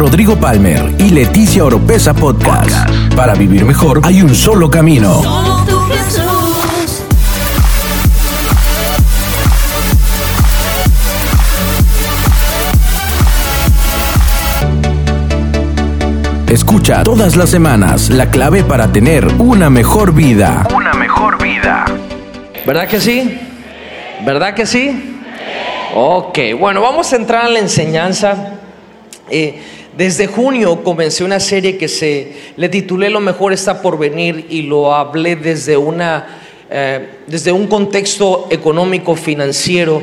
Rodrigo Palmer y Leticia Oropesa Podcast. Para vivir mejor hay un solo camino. Solo tú, Jesús. Escucha todas las semanas la clave para tener una mejor vida. una mejor vida. ¿Verdad que sí? ¿Verdad que sí? Ok, bueno, vamos a entrar en la enseñanza. Eh, desde junio comencé una serie que se le titulé Lo mejor está por venir y lo hablé desde una eh, desde un contexto económico financiero.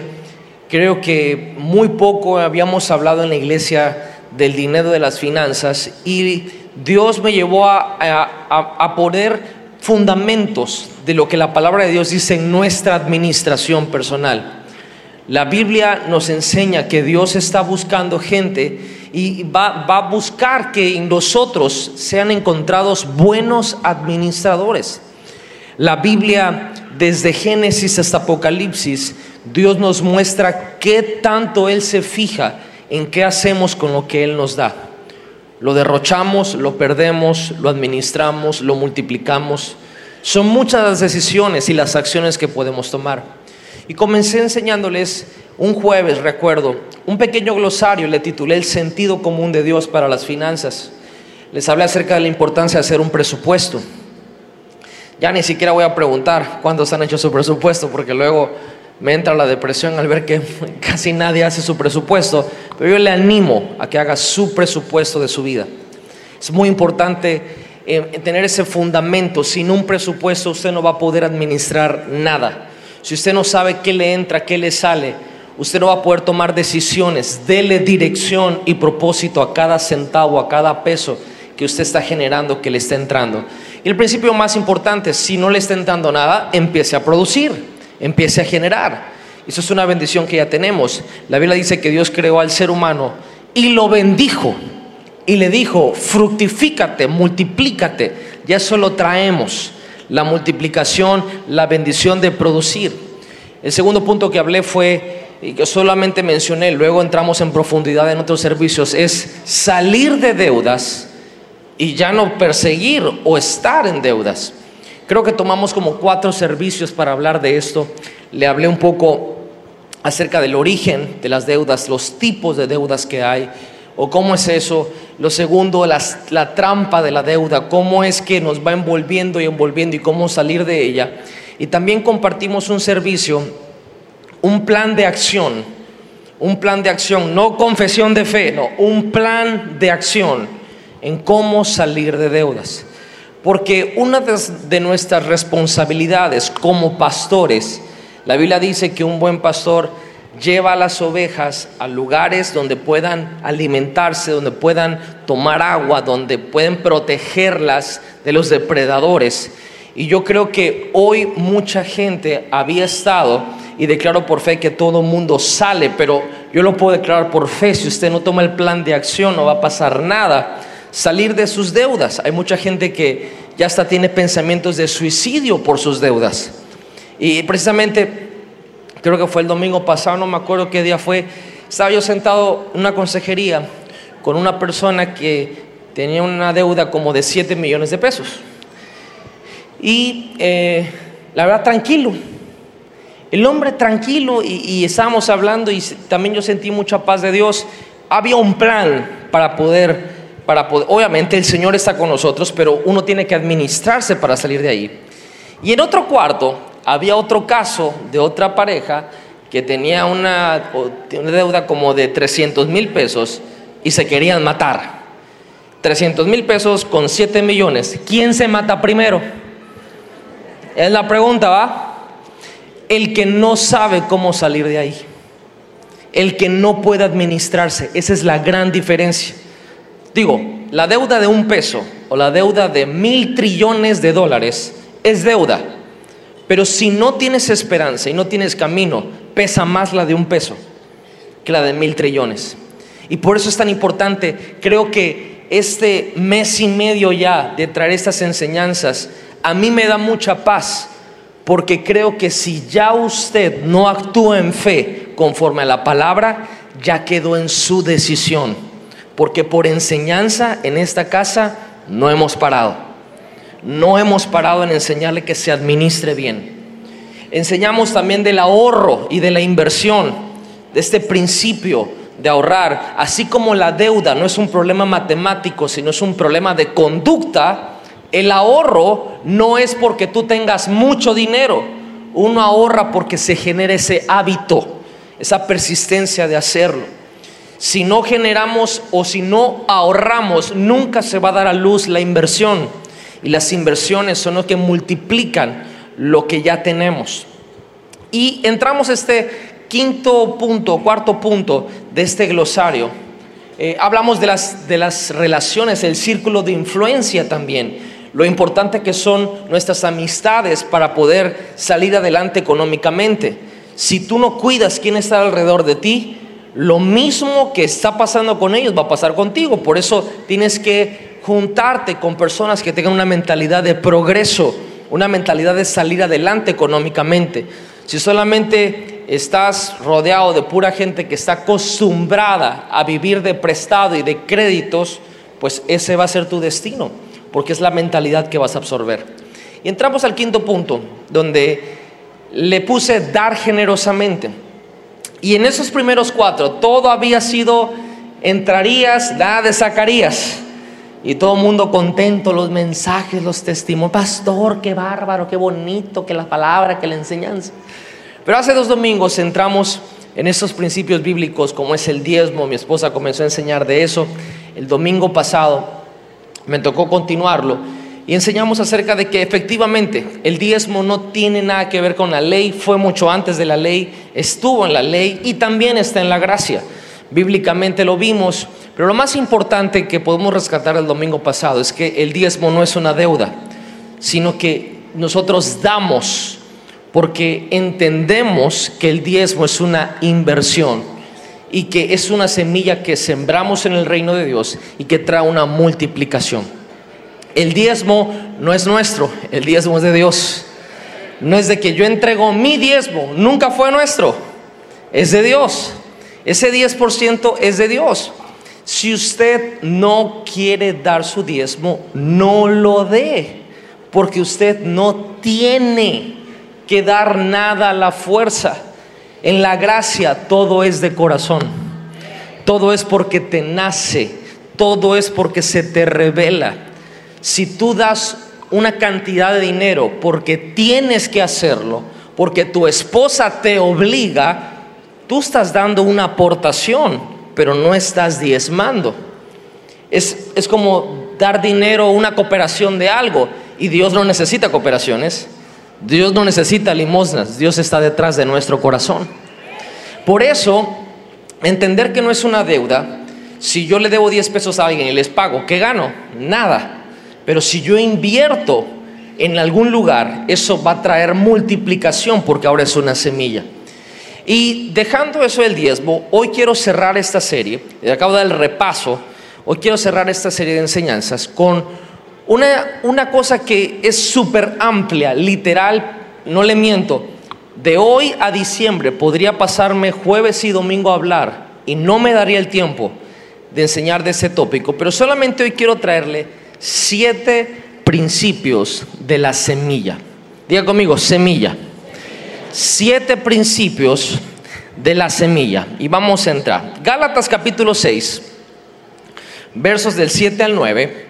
Creo que muy poco habíamos hablado en la iglesia del dinero de las finanzas y Dios me llevó a, a- a- poner fundamentos de lo que la palabra de Dios dice en nuestra administración personal. La Biblia nos enseña que Dios está buscando gente y va, va a buscar que en nosotros sean encontrados buenos administradores. La Biblia, desde Génesis hasta Apocalipsis, Dios nos muestra qué tanto Él se fija en qué hacemos con lo que Él nos da. Lo derrochamos, lo perdemos, lo administramos, lo multiplicamos. Son muchas las decisiones y las acciones que podemos tomar. Y comencé enseñándoles un jueves, recuerdo, un pequeño glosario, le titulé El sentido común de Dios para las finanzas. Les hablé acerca de la importancia de hacer un presupuesto. Ya ni siquiera voy a preguntar cuántos han hecho su presupuesto, porque luego me entra la depresión al ver que casi nadie hace su presupuesto. Pero yo le animo a que haga su presupuesto de su vida. Es muy importante eh, tener ese fundamento. Sin un presupuesto usted no va a poder administrar nada. Si usted no sabe qué le entra, qué le sale, usted no va a poder tomar decisiones. Dele dirección y propósito a cada centavo, a cada peso que usted está generando, que le está entrando. Y el principio más importante, si no le está entrando nada, empiece a producir, empiece a generar. Eso es una bendición que ya tenemos. La Biblia dice que Dios creó al ser humano y lo bendijo. Y le dijo, fructifícate, multiplícate. Ya eso lo traemos. La multiplicación, la bendición de producir. El segundo punto que hablé fue, y que solamente mencioné, luego entramos en profundidad en otros servicios, es salir de deudas y ya no perseguir o estar en deudas. Creo que tomamos como cuatro servicios para hablar de esto. Le hablé un poco acerca del origen de las deudas, los tipos de deudas que hay, o cómo es eso. Lo segundo, las- la trampa de la deuda, cómo es que nos va envolviendo y envolviendo y cómo salir de ella. Y también compartimos un servicio, un plan de acción, un plan de acción, no confesión de fe, no, un plan de acción en cómo salir de deudas. Porque una de, nuestras responsabilidades como pastores, la Biblia dice que un buen pastor lleva a las ovejas a lugares donde puedan alimentarse, donde puedan tomar agua, donde pueden protegerlas de los depredadores. Y yo creo que hoy mucha gente había estado, y declaro por fe que todo mundo sale, pero yo lo puedo declarar por fe, si usted no toma el plan de acción no va a pasar nada. Salir de sus deudas. Hay mucha gente que ya hasta tiene pensamientos de suicidio por sus deudas. Y precisamente, creo que fue el domingo pasado, no me acuerdo qué día fue, estaba yo sentado en una consejería con una persona que tenía una deuda como de 7 millones de pesos. Y eh, la verdad, tranquilo. El hombre tranquilo y, estábamos hablando y también yo sentí mucha paz de Dios. Había un plan para poder, para poder, obviamente el Señor está con nosotros, pero uno tiene que administrarse para salir de ahí. Y en otro cuarto había otro caso de otra pareja que tenía una, una deuda como de 300 mil pesos y se querían matar. 300 mil pesos con 7 millones. ¿Quién se mata primero? Es la pregunta, ¿va? El que no sabe cómo salir de ahí. El que no puede administrarse. Esa es la gran diferencia. Digo, la deuda de un peso o la deuda de mil trillones de dólares es deuda. Pero si no tienes esperanza y no tienes camino, pesa más la de un peso que la de mil trillones. Y por eso es tan importante, creo que este mes y medio ya de traer estas enseñanzas, a mí me da mucha paz, porque creo que si ya usted no actúa en fe conforme a la palabra, ya quedó en su decisión. porque por enseñanza en esta casa no hemos parado. No hemos parado en enseñarle que se administre bien. Enseñamos también del ahorro y de la inversión, de este principio de ahorrar, así como la deuda no es un problema matemático, sino es un problema de conducta, el ahorro no es porque tú tengas mucho dinero, uno ahorra porque se genera ese hábito, esa persistencia de hacerlo. Si no generamos o si no ahorramos, nunca se va a dar a luz la inversión. Y las inversiones son lo que multiplican lo que ya tenemos. Y entramos a este quinto punto, cuarto punto de este glosario. Eh, hablamos de las, de las relaciones, el círculo de influencia también lo importante que son nuestras amistades para poder salir adelante económicamente. Si tú no cuidas quién está alrededor de ti, lo mismo que está pasando con ellos va a pasar contigo. Por eso tienes que juntarte con personas que tengan una mentalidad de progreso, una mentalidad de salir adelante económicamente. Si solamente estás rodeado de pura gente que está acostumbrada a vivir de prestado y de créditos, pues ese va a ser tu destino porque es la mentalidad que vas a absorber. Y entramos al quinto punto, donde le puse dar generosamente. Y en esos primeros cuatro, todo había sido, entrarías, la de Zacarías. Y todo el mundo contento, los mensajes, los testimonios. Pastor, qué bárbaro, qué bonito, que la palabra, que la enseñanza. Pero hace dos domingos entramos en esos principios bíblicos, como es el diezmo. Mi esposa comenzó a enseñar de eso el domingo pasado me tocó continuarlo y enseñamos acerca de que efectivamente el diezmo no tiene nada que ver con la ley, fue mucho antes de la ley, estuvo en la ley y también está en la gracia. Bíblicamente lo vimos, pero lo más importante que podemos rescatar el domingo pasado es que el diezmo no es una deuda, sino que nosotros damos porque entendemos que el diezmo es una inversión y que es una semilla que sembramos en el reino de Dios y que trae una multiplicación. El diezmo no es nuestro, el diezmo es de Dios. No es de que yo entrego mi diezmo, nunca fue nuestro, es de Dios. Ese 10% es de Dios. Si usted no quiere dar su diezmo, no lo dé, porque usted no tiene que dar nada a la fuerza. En la gracia todo es de corazón. Todo es porque te nace. Todo es porque se te revela. Si tú das una cantidad de dinero porque tienes que hacerlo, porque tu esposa te obliga, tú estás dando una aportación, pero no estás diezmando. Es, es como dar dinero a una cooperación de algo y Dios no necesita cooperaciones. Dios no necesita limosnas, Dios está detrás de nuestro corazón. Por eso, entender que no es una deuda, si yo le debo 10 pesos a alguien y les pago, ¿qué gano? Nada. Pero si yo invierto en algún lugar, eso va a traer multiplicación porque ahora es una semilla. Y dejando eso del diezmo, hoy quiero cerrar esta serie, acabo de dar el repaso, hoy quiero cerrar esta serie de enseñanzas con una, una cosa que es súper amplia, literal, no le miento. De hoy a diciembre podría pasarme jueves y domingo a hablar y no me daría el tiempo de enseñar de ese tópico, pero solamente hoy quiero traerle siete principios de la semilla. Diga conmigo, semilla. Siete principios de la semilla. Y vamos a entrar. Gálatas capítulo 6, versos del 7 al 9.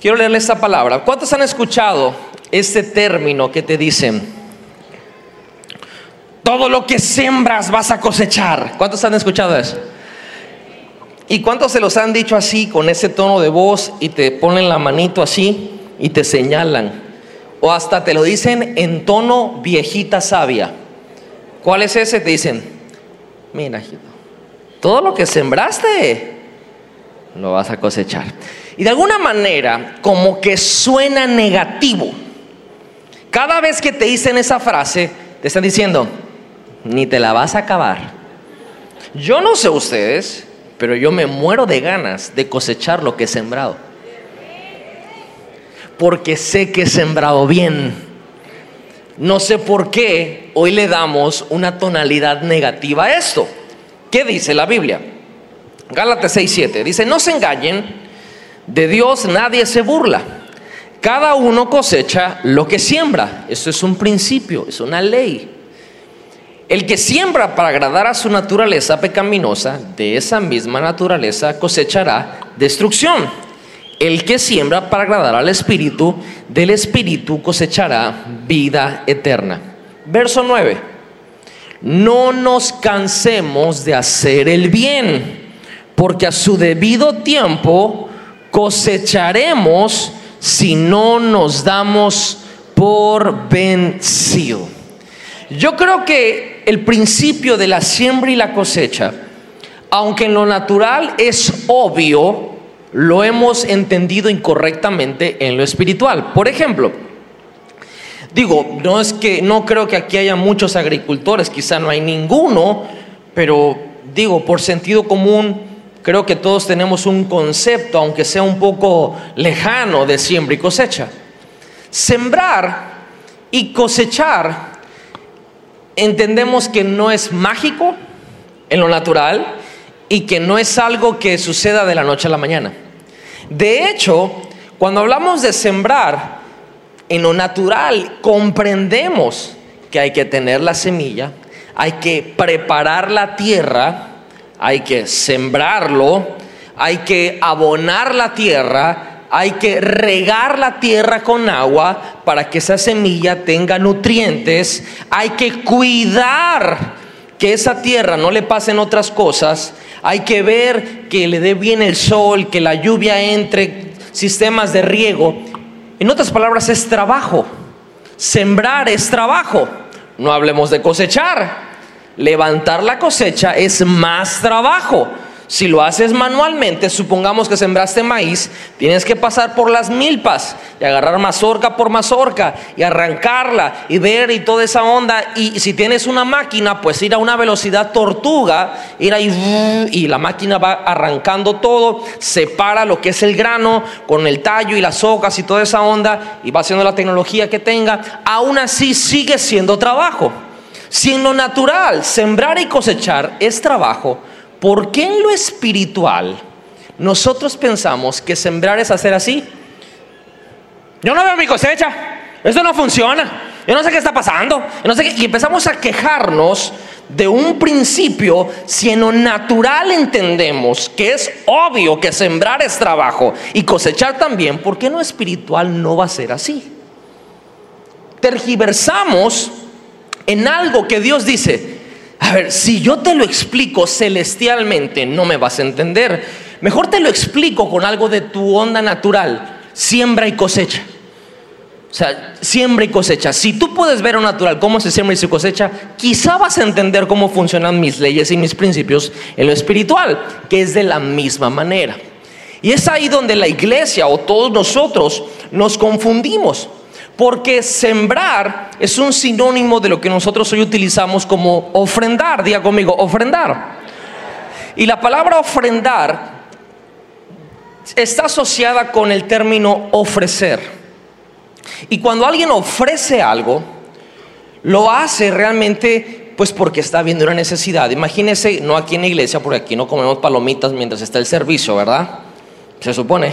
Quiero leerle esta palabra. ¿Cuántos han escuchado este término que te dicen? Todo lo que siembras vas a cosechar. ¿Cuántos han escuchado eso? ¿Y cuántos se los han dicho así, con ese tono de voz, y te ponen la manito así y te señalan? O hasta te lo dicen en tono viejita sabia. ¿Cuál es ese? Te dicen, mira, todo lo que sembraste, lo vas a cosechar. Y de alguna manera, como que suena negativo. Cada vez que te dicen esa frase, te están diciendo, ni te la vas a acabar. Yo no sé ustedes, pero yo me muero de ganas de cosechar lo que he sembrado. Porque sé que he sembrado bien. No sé por qué hoy le damos una tonalidad negativa a esto. ¿Qué dice la Biblia? Gálatas 6:7 dice, no se engañen, de Dios nadie se burla. Cada uno cosecha lo que siembra. Eso es un principio, es una ley. El que siembra para agradar a su naturaleza pecaminosa, de esa misma naturaleza cosechará destrucción. El que siembra para agradar al Espíritu, del Espíritu cosechará vida eterna. Verso 9. No nos cansemos de hacer el bien, porque a su debido tiempo cosecharemos si no nos damos por vencido. Yo creo que el principio de la siembra y la cosecha, aunque en lo natural es obvio, lo hemos entendido incorrectamente en lo espiritual. Por ejemplo, digo, no es que no creo que aquí haya muchos agricultores, quizá no hay ninguno, pero digo, por sentido común, creo que todos tenemos un concepto, aunque sea un poco lejano, de siembra y cosecha. Sembrar y cosechar, entendemos que no es mágico en lo natural, y que no es algo que suceda de la noche a la mañana. De hecho, cuando hablamos de sembrar, en lo natural comprendemos que hay que tener la semilla, hay que preparar la tierra, hay que sembrarlo, hay que abonar la tierra, hay que regar la tierra con agua para que esa semilla tenga nutrientes, hay que cuidar que esa tierra no le pasen otras cosas, hay que ver que le dé bien el sol, que la lluvia entre, sistemas de riego. En otras palabras, es trabajo. Sembrar es trabajo. No hablemos de cosechar. Levantar la cosecha es más trabajo. Si lo haces manualmente, supongamos que sembraste maíz, tienes que pasar por las milpas y agarrar mazorca por mazorca y arrancarla y ver y toda esa onda. Y si tienes una máquina, pues ir a una velocidad tortuga, ir ahí y la máquina va arrancando todo, separa lo que es el grano con el tallo y las hojas y toda esa onda y va haciendo la tecnología que tenga. Aún así sigue siendo trabajo. Si en lo natural. Sembrar y cosechar es trabajo, ¿Por qué en lo espiritual nosotros pensamos que sembrar es hacer así? Yo no veo mi cosecha, eso no funciona, yo no sé qué está pasando, no sé y empezamos a quejarnos de un principio si en lo natural entendemos que es obvio que sembrar es trabajo y cosechar también, ¿por qué en lo espiritual no va a ser así? Tergiversamos en algo que Dios dice, a ver, si yo te lo explico celestialmente, no me vas a entender. Mejor te lo explico con algo de tu onda natural, siembra y cosecha. O sea, siembra y cosecha. Si tú puedes ver a natural cómo se siembra y se cosecha, quizá vas a entender cómo funcionan mis leyes y mis principios en lo espiritual, que es de la misma manera. Y es ahí donde la iglesia o todos nosotros nos confundimos. Porque sembrar es un sinónimo de lo que nosotros hoy utilizamos como ofrendar. Diga conmigo, ofrendar. Y la palabra ofrendar está asociada con el término ofrecer. Y cuando alguien ofrece algo, lo hace realmente pues porque está viendo una necesidad. Imagínese, no aquí en la iglesia, porque aquí no comemos palomitas mientras está el servicio, ¿verdad? Se supone.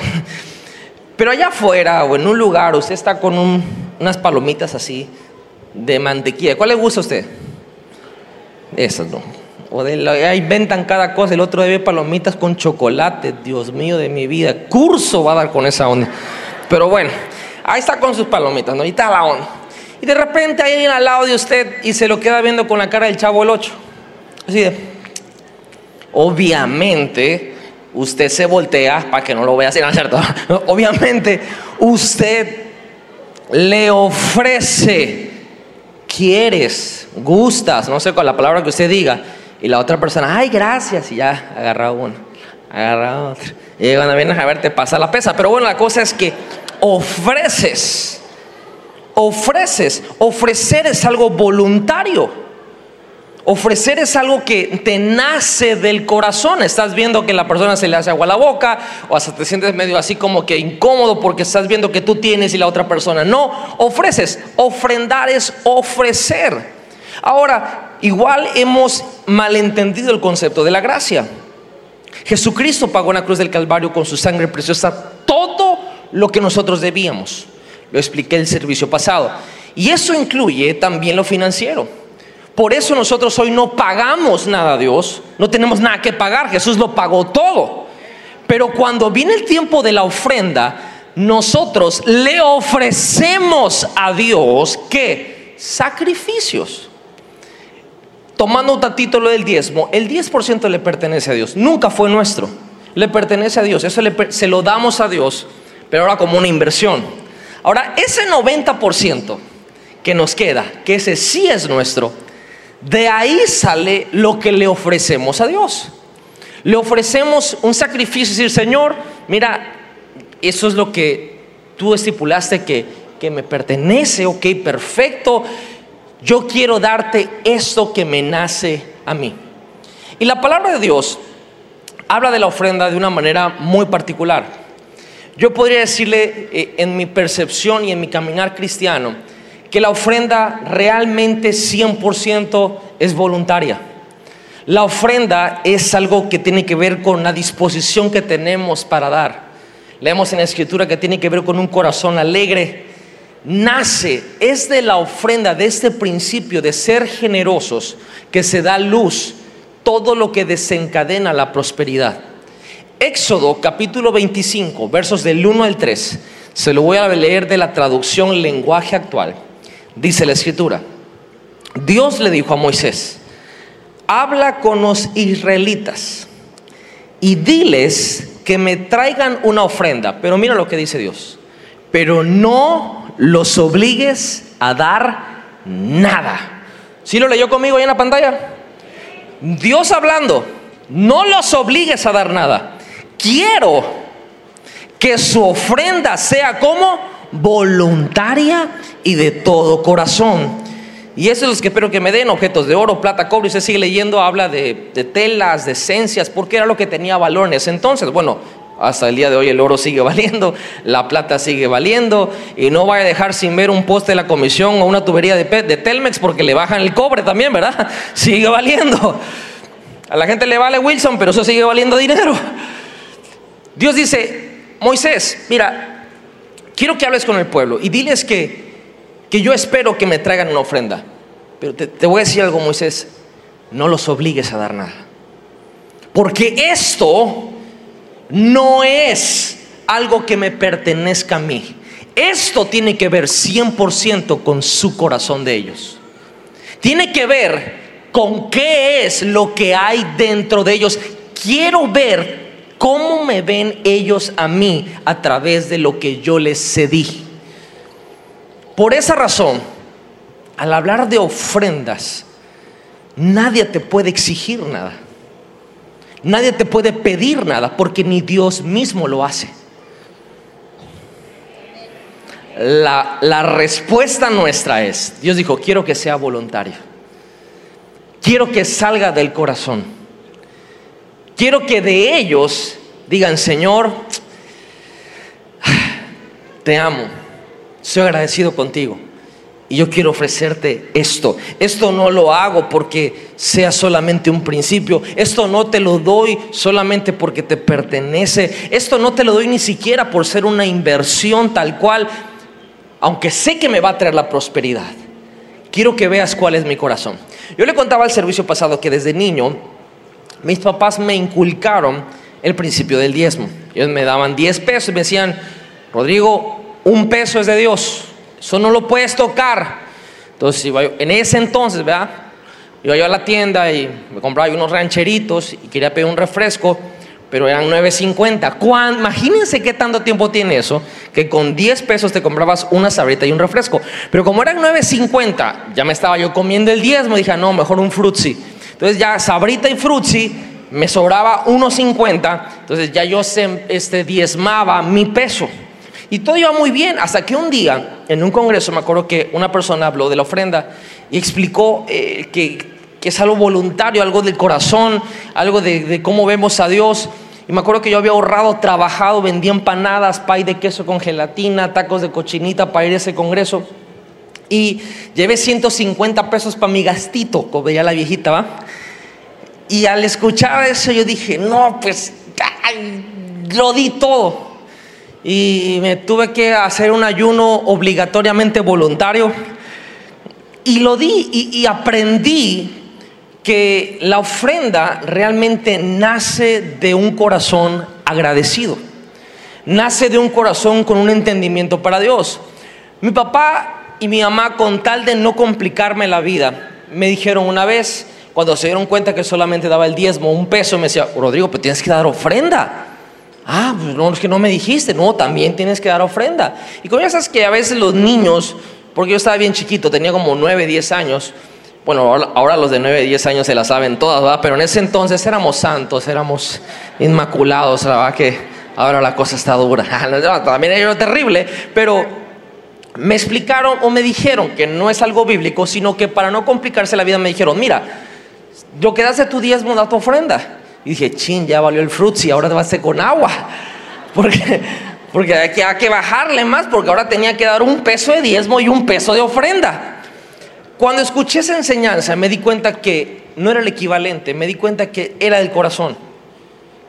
Pero allá afuera o en un lugar, usted está con unas palomitas así de mantequilla. ¿Cuál le gusta a usted? Esas no. O de, ahí inventan cada cosa. El otro debe palomitas con chocolate. Dios mío de mi vida. Curso va a dar con esa onda. Pero bueno, ahí está con sus palomitas, ¿no? Ahí está la onda. Y de repente hay alguien al lado de usted y se lo queda viendo con la cara del chavo el 8. Así de. Obviamente usted se voltea para que no lo vea así, ¿no cierto? Obviamente, usted le ofrece, quieres, gustas, no sé con la palabra que usted diga, y la otra persona, ay, gracias, y ya agarra uno, agarra otro. Y cuando vienes a ver, te pasa la pesa. Pero bueno, la cosa es que ofreces, ofreces, ofrecer es algo voluntario. Ofrecer es algo que te nace del corazón. Estás viendo que la persona se le hace agua a la boca o hasta te sientes medio así como que incómodo porque estás viendo que tú tienes y la otra persona no. Ofreces. Ofrendar es ofrecer. Ahora, igual hemos malentendido el concepto de la gracia. Jesucristo pagó en la cruz del Calvario con su sangre preciosa todo lo que nosotros debíamos. Lo expliqué el servicio pasado. Y eso incluye también lo financiero. Por eso nosotros hoy no pagamos nada a Dios, no tenemos nada que pagar, Jesús lo pagó todo. Pero cuando viene el tiempo de la ofrenda, nosotros le ofrecemos a Dios que sacrificios. Tomando un título del diezmo, el 10% le pertenece a Dios, nunca fue nuestro, le pertenece a Dios, eso se lo damos a Dios, pero ahora como una inversión. Ahora, ese 90% que nos queda, que ese sí es nuestro, de ahí sale lo que le ofrecemos a Dios. Le ofrecemos un sacrificio, decir, Señor, mira, eso es lo que tú estipulaste que, que me pertenece, ok, perfecto. Yo quiero darte esto que me nace a mí. Y la palabra de Dios habla de la ofrenda de una manera muy particular. Yo podría decirle eh, en mi percepción y en mi caminar cristiano que la ofrenda realmente 100% es voluntaria. La ofrenda es algo que tiene que ver con la disposición que tenemos para dar. Leemos en la escritura que tiene que ver con un corazón alegre. Nace, es de la ofrenda, de este principio de ser generosos, que se da luz todo lo que desencadena la prosperidad. Éxodo capítulo 25, versos del 1 al 3. Se lo voy a leer de la traducción lenguaje actual. Dice la escritura, Dios le dijo a Moisés, habla con los israelitas y diles que me traigan una ofrenda. Pero mira lo que dice Dios. Pero no los obligues a dar nada. ¿Sí lo leyó conmigo ahí en la pantalla? Dios hablando, no los obligues a dar nada. Quiero que su ofrenda sea como voluntaria y de todo corazón. Y eso es lo que espero que me den objetos de oro, plata, cobre. Y se sigue leyendo, habla de, telas, de esencias, porque era lo que tenía valor en ese entonces. Bueno, hasta el día de hoy el oro sigue valiendo, la plata sigue valiendo, y no vaya a dejar sin ver un poste de la comisión o una tubería de, de Telmex porque le bajan el cobre también, ¿verdad? Sigue valiendo. A la gente le vale Wilson, pero eso sigue valiendo dinero. Dios dice, Moisés, mira, quiero que hables con el pueblo y diles que que yo espero que me traigan una ofrenda. Pero te, voy a decir algo, Moisés, no los obligues a dar nada. Porque esto no es algo que me pertenezca a mí. Esto tiene que ver 100% con su corazón de ellos. Tiene que ver con qué es lo que hay dentro de ellos. Quiero ver cómo me ven ellos a mí a través de lo que yo les cedí. Por esa razón, al hablar de ofrendas, nadie te puede exigir nada. Nadie te puede pedir nada porque ni Dios mismo lo hace. La, la, respuesta nuestra es, Dios dijo, quiero que sea voluntario. Quiero que salga del corazón. Quiero que de ellos digan, Señor, te amo soy agradecido contigo. Y yo quiero ofrecerte esto. Esto no lo hago porque sea solamente un principio. Esto no te lo doy solamente porque te pertenece. Esto no te lo doy ni siquiera por ser una inversión tal cual, aunque sé que me va a traer la prosperidad. Quiero que veas cuál es mi corazón. Yo le contaba al servicio pasado que desde niño mis papás me inculcaron el principio del diezmo. Ellos me daban 10 pesos y me decían, Rodrigo, un peso es de Dios. Eso no lo puedes tocar. Entonces, en ese entonces, ¿verdad? Iba yo a la tienda y me compraba unos rancheritos y quería pedir un refresco, pero eran 9.50. Imagínense qué tanto tiempo tiene eso, que con 10 pesos te comprabas una sabrita y un refresco. Pero como eran 9.50, ya me estaba yo comiendo el diezmo, dije, no, mejor un frutzi. Entonces ya sabrita y frutzi me sobraba 1.50, entonces ya yo este, diezmaba mi peso. Y todo iba muy bien, hasta que un día, en un congreso, me acuerdo que una persona habló de la ofrenda y explicó eh, que, es algo voluntario, algo del corazón, algo de, cómo vemos a Dios. Y me acuerdo que yo había ahorrado, trabajado, vendía empanadas, pay de queso con gelatina, tacos de cochinita para ir a ese congreso. Y llevé 150 pesos para mi gastito, como veía la viejita, ¿va? Y al escuchar eso yo dije, no, pues lo di todo. Y me tuve que hacer un ayuno obligatoriamente voluntario. Y lo di y aprendí que la ofrenda realmente nace de un corazón agradecido. Nace de un corazón con un entendimiento para Dios. Mi papá y mi mamá, con tal de no complicarme la vida, me dijeron una vez, cuando se dieron cuenta que solamente daba el diezmo, un peso, me decía, Rodrigo, pero tienes que dar ofrenda. Ah, pues no, es que no me dijiste, no, también tienes que dar ofrenda. Y ya sabes que a veces los niños, porque yo estaba bien chiquito, tenía como 9, 10 años, bueno, ahora, los de 9, 10 años se la saben todas, ¿verdad? Pero en ese entonces éramos santos, éramos inmaculados, la verdad que ahora la cosa está dura. También era terrible, pero me explicaron o me dijeron que no es algo bíblico, sino que para no complicarse la vida me dijeron, mira, lo que das de tu diezmo da tu ofrenda. Y dije, chin, ya valió el frutzi, ahora te vas a hacer con agua. Porque, porque hay que, hay que bajarle más, porque ahora tenía que dar un peso de diezmo y un peso de ofrenda. Cuando escuché esa enseñanza me di cuenta que no era el equivalente, me di cuenta que era del corazón.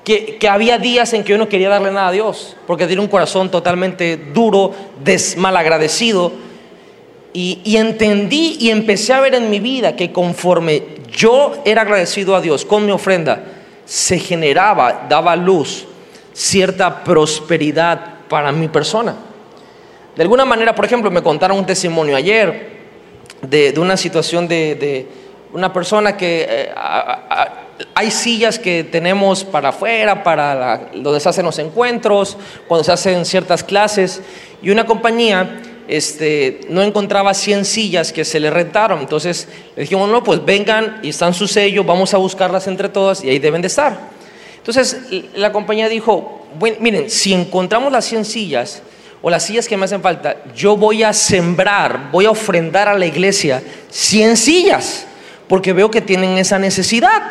Que, que, había días en que yo no quería darle nada a Dios, porque tenía un corazón totalmente duro, desmalagradecido. Y, y entendí y empecé a ver en mi vida que conforme yo era agradecido a Dios con mi ofrenda, se generaba, daba luz cierta prosperidad para mi persona. De alguna manera, por ejemplo, me contaron un testimonio ayer de, una situación de, una persona que eh, hay sillas que tenemos para afuera, para donde se hacen los encuentros, cuando se hacen ciertas clases, y una compañía este, no encontraba 100 sillas que se le rentaron. Entonces le dijimos, no, pues vengan y están su sello, vamos a buscarlas entre todas y ahí deben de estar. Entonces la compañía dijo, bueno, miren, si encontramos las 100 sillas o las sillas que me hacen falta, yo voy a sembrar, voy a ofrendar a la iglesia 100 sillas, porque veo que tienen esa necesidad.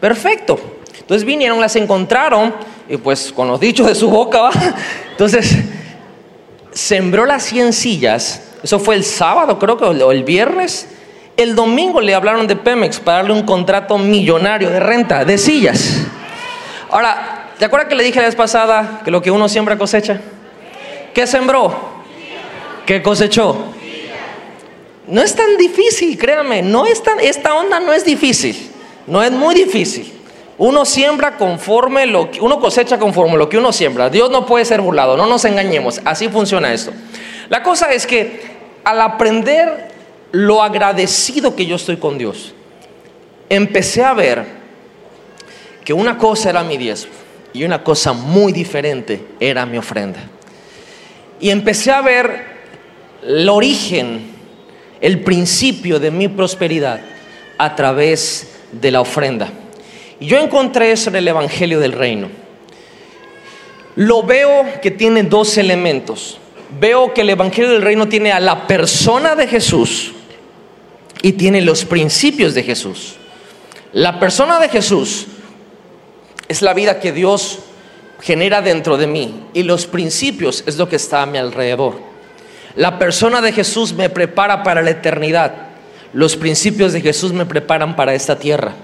Perfecto. Entonces vinieron, las encontraron, y pues con los dichos de su boca. Entonces sembró las 100 sillas, eso fue el sábado creo que, o el viernes, el domingo le hablaron de Pemex para darle un contrato millonario de renta, de sillas. Ahora, ¿te acuerdas que le dije la vez pasada que lo que uno siembra cosecha? ¿Qué sembró? ¿Qué cosechó? No es tan difícil, créame, no es tan, esta onda no es difícil, no es muy difícil. Uno siembra conforme lo que uno cosecha conforme lo que uno siembra. Dios no puede ser burlado, no nos engañemos, así funciona esto. La cosa es que al aprender lo agradecido que yo estoy con Dios, empecé a ver que una cosa era mi diezmo y una cosa muy diferente era mi ofrenda. Y empecé a ver el origen, el principio de mi prosperidad a través de la ofrenda. Yo encontré eso en el Evangelio del Reino. Lo veo que tiene dos elementos. Veo que el Evangelio del Reino tiene a la persona de Jesús y tiene los principios de Jesús. La persona de Jesús es la vida que Dios genera dentro de mí y los principios es lo que está a mi alrededor. La persona de Jesús me prepara para la eternidad. Los principios de Jesús me preparan para esta tierra.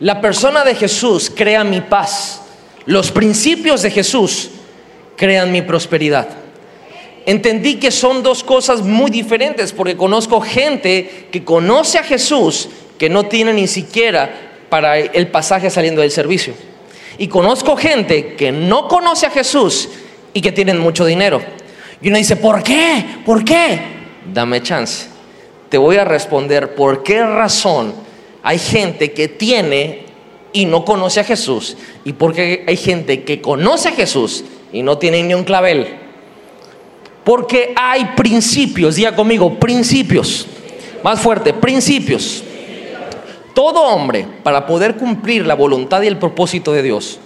La persona de Jesús crea mi paz. Los principios de Jesús crean mi prosperidad. Entendí que son dos cosas muy diferentes porque conozco gente que conoce a Jesús que no tiene ni siquiera para el pasaje saliendo del servicio. Y conozco gente que no conoce a Jesús y que tienen mucho dinero. Y uno dice, ¿por qué? ¿Por qué? Dame chance. Te voy a responder por qué razón hay gente que tiene y no conoce a Jesús y porque hay gente que conoce a Jesús y no tiene ni un clavel. Porque hay principios, diga conmigo, principios. Más fuerte, principios. Todo hombre, para poder cumplir la voluntad y el propósito de Dios,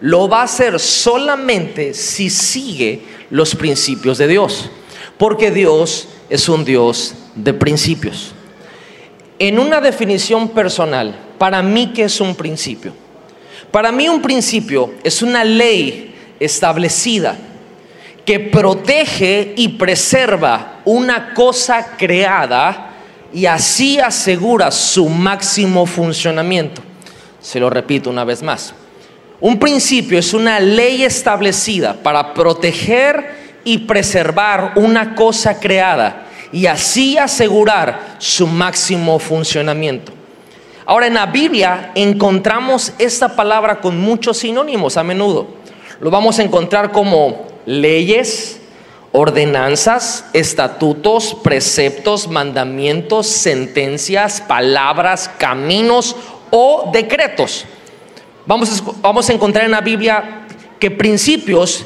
lo va a hacer solamente si sigue los principios de Dios. Porque Dios es un Dios de principios. En una definición personal, para mí, ¿qué es un principio? Para mí un principio es una ley establecida que protege y preserva una cosa creada y así asegura su máximo funcionamiento. Se lo repito una vez más. Un principio es una ley establecida para proteger y preservar una cosa creada y así asegurar su máximo funcionamiento. Ahora en la Biblia encontramos esta palabra con muchos sinónimos a menudo. Lo vamos a encontrar como leyes, ordenanzas, estatutos, preceptos, mandamientos, sentencias, palabras, caminos o decretos. Vamos a, vamos a encontrar en la Biblia que principios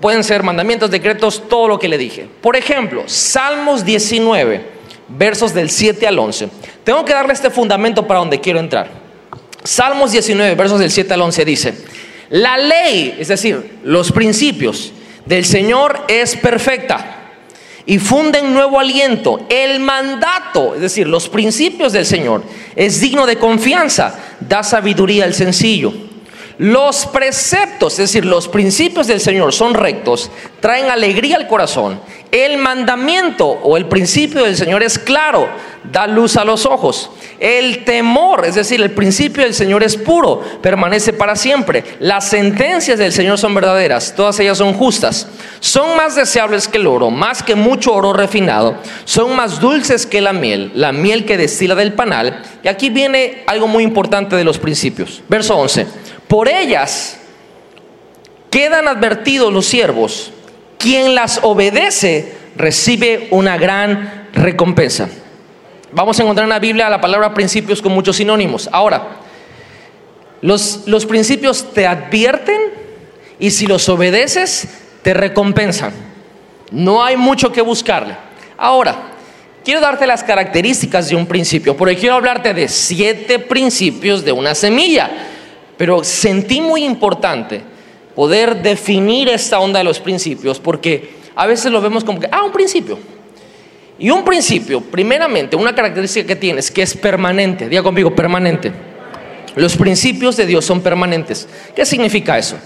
pueden ser mandamientos, decretos, todo lo que le dije. Por ejemplo, Salmos 19, versos del 7 al 11. Tengo que darle este fundamento para donde quiero entrar. Salmos 19, versos del 7 al 11 dice, la ley, es decir, los principios del Señor es perfecta y funden nuevo aliento. El mandato, es decir, los principios del Señor, es digno de confianza, da sabiduría al sencillo. Los preceptos, es decir, los principios del Señor son rectos, traen alegría al corazón. El mandamiento o el principio del Señor es claro, da luz a los ojos. El temor, es decir, el principio del Señor es puro, permanece para siempre. Las sentencias del Señor son verdaderas, todas ellas son justas. Son más deseables que el oro, más que mucho oro refinado. Son más dulces que la miel, la miel que destila del panal. Y aquí viene algo muy importante de los principios. Verso 11. Por ellas quedan advertidos los siervos. Quien las obedece recibe una gran recompensa. Vamos a encontrar en la Biblia la palabra principios con muchos sinónimos. Ahora, los, los principios te advierten y si los obedeces, te recompensan. No hay mucho que buscarle. Ahora, quiero darte las características de un principio, porque quiero hablarte de siete principios de una semilla. Pero sentí muy importante poder definir esta onda de los principios, porque a veces lo vemos como que, ah, un principio. Y un principio, primeramente, una característica que tiene es que es permanente. Diga conmigo, permanente. Los principios de Dios son permanentes. ¿Qué significa eso?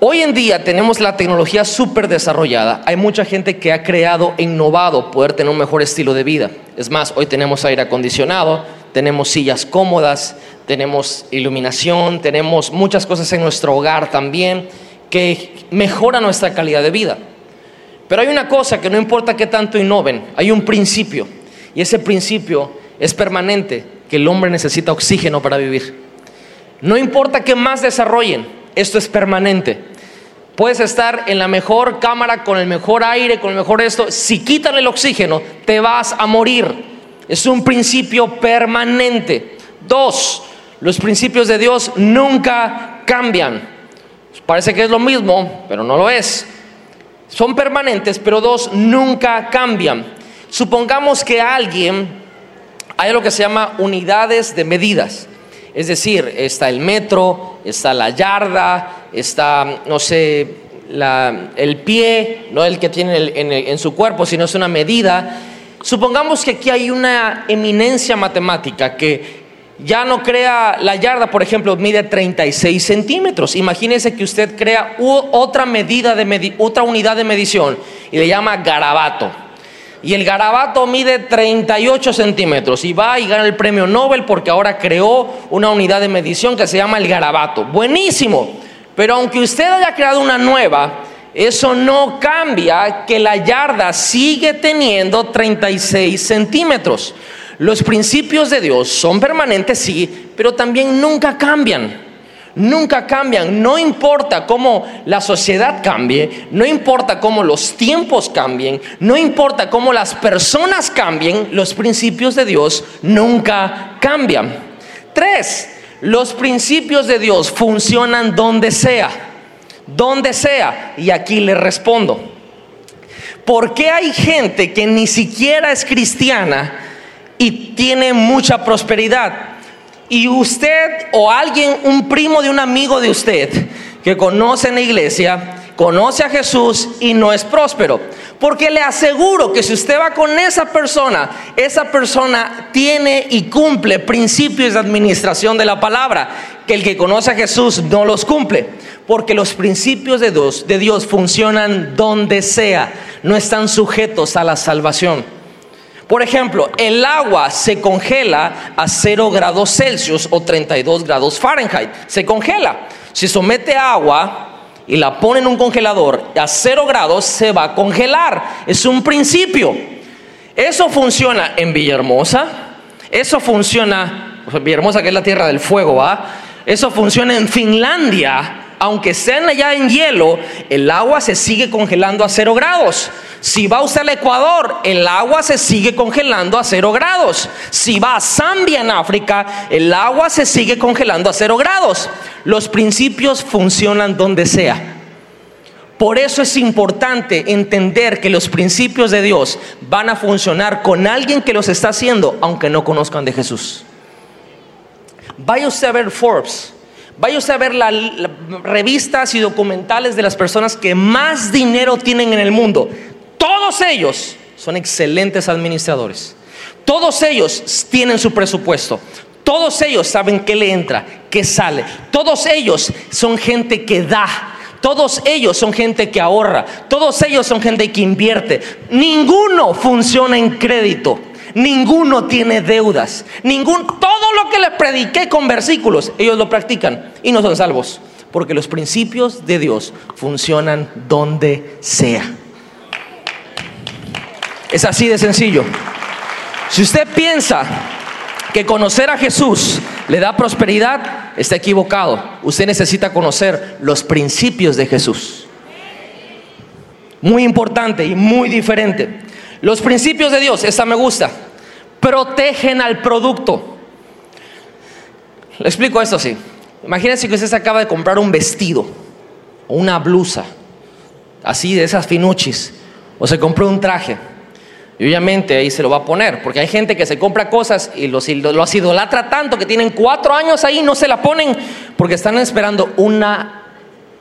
Hoy en día tenemos la tecnología súper desarrollada. Hay mucha gente que ha creado e innovado poder tener un mejor estilo de vida. Es más, hoy tenemos aire acondicionado, tenemos sillas cómodas, tenemos iluminación, tenemos muchas cosas en nuestro hogar también que mejoran nuestra calidad de vida. Pero hay una cosa que no importa qué tanto innoven, hay un principio. Y ese principio es permanente, que el hombre necesita oxígeno para vivir. No importa qué más desarrollen, esto es permanente. Puedes estar en la mejor cámara, con el mejor aire, con el mejor esto. Si quitan el oxígeno, te vas a morir. Es un principio permanente. Dos, los principios de Dios nunca cambian. Parece que es lo mismo, pero no lo es son permanentes, pero dos nunca cambian. Supongamos que alguien, hay lo que se llama unidades de medidas. Es decir, está el metro, está la yarda, está, no sé, el pie, no el que tiene en su cuerpo, sino es una medida. Supongamos que aquí hay una eminencia matemática que ya no crea la yarda, por ejemplo, mide 36 centímetros. Imagínese que usted crea otra medida de otra unidad de medición y le llama garabato. Y el garabato mide 38 centímetros y va y gana el premio Nobel porque ahora creó una unidad de medición que se llama el garabato. Buenísimo. Pero aunque usted haya creado una nueva, eso no cambia que la yarda sigue teniendo 36 centímetros. Los principios de Dios son permanentes, sí, pero también nunca cambian. Nunca cambian. No importa cómo la sociedad cambie, no importa cómo los tiempos cambien, no importa cómo las personas cambien, los principios de Dios nunca cambian. Tres, los principios de Dios funcionan donde sea, donde sea. Y aquí le respondo. ¿Por qué hay gente que ni siquiera es cristiana? Y tiene mucha prosperidad. Y usted o alguien, un primo de un amigo de usted que conoce en la iglesia, conoce a Jesús y no es próspero. Porque le aseguro que si usted va con esa persona, esa persona tiene y cumple principios de administración de la palabra, que el que conoce a Jesús no los cumple. Porque los principios de Dios, funcionan donde sea, no están sujetos a la salvación. Por ejemplo, el agua se congela a 0 grados Celsius o 32 grados Fahrenheit. Se congela. Si somete agua y la pone en un congelador a 0 grados, se va a congelar. Es un principio. Eso funciona en Villahermosa. Eso funciona, Villahermosa que es la tierra del fuego, ¿va? Eso funciona en Finlandia aunque estén allá en hielo, el agua se sigue congelando a cero grados. Si va usted al Ecuador, el agua se sigue congelando a cero grados. Si va a Zambia en África, el agua se sigue congelando a cero grados. Los principios funcionan donde sea. Por eso es importante entender que los principios de Dios van a funcionar con alguien que los está haciendo, aunque no conozcan de Jesús. Vaya usted a ver Forbes Vaya a ver las revistas y documentales de las personas que más dinero tienen en el mundo. Todos ellos son excelentes administradores. Todos ellos tienen su presupuesto. Todos ellos saben qué le entra, qué sale. Todos ellos son gente que da. Todos ellos son gente que ahorra. Todos ellos son gente que invierte. Ninguno funciona en crédito. Ninguno tiene deudas. Ningún, todo lo que les prediqué con versículos, ellos lo practican y no son salvos. Porque los principios de Dios funcionan donde sea. Es así de sencillo. Si usted piensa que conocer a Jesús le da prosperidad, está equivocado. Usted necesita conocer los principios de Jesús. Muy importante y muy diferente. Los principios de Dios, esta me gusta, protegen al producto. Le explico esto así. Imagínense que usted se acaba de comprar un vestido o una blusa, así de esas finuchis, o se compró un traje. Y obviamente ahí se lo va a poner, porque hay gente que se compra cosas y los, lo idolatra tanto que tienen cuatro años ahí y no se la ponen porque están esperando una,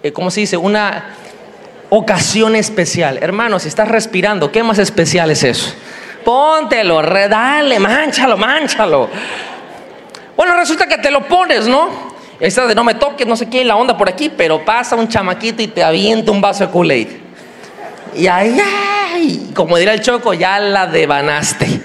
eh, ¿cómo se dice? Una ocasión especial. Hermano, si estás respirando, ¿qué más especial es eso? Póntelo, redale, manchalo, manchalo. Bueno, resulta que te lo pones, ¿no? Esta de no me toques, no sé qué, la onda por aquí, pero pasa un chamaquito y te avienta un vaso de Kool-Aid. Y ahí, ay, como dirá el choco, ya la devanaste.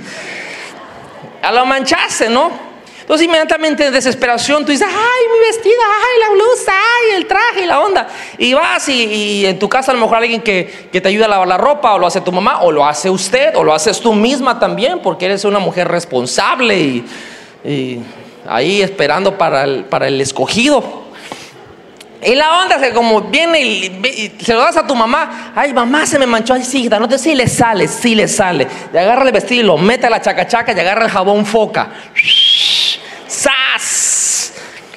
Ya lo manchaste, ¿no? Entonces inmediatamente en desesperación tú dices, ay, mi vestido, ay, la blusa, ay, el traje y la onda. Y vas y, en tu casa a lo mejor alguien que, te ayuda a lavar la ropa o lo hace tu mamá o lo hace usted o lo haces tú misma también porque eres una mujer responsable y, ahí esperando para el, para el escogido. Y la onda es como viene y, se lo das a tu mamá. Ay, mamá, se me manchó. Ay, sí, no te sí le sale, sí le sale. Le agarra el vestido y lo mete a la chacachaca y agarra el jabón foca. ¡Sas!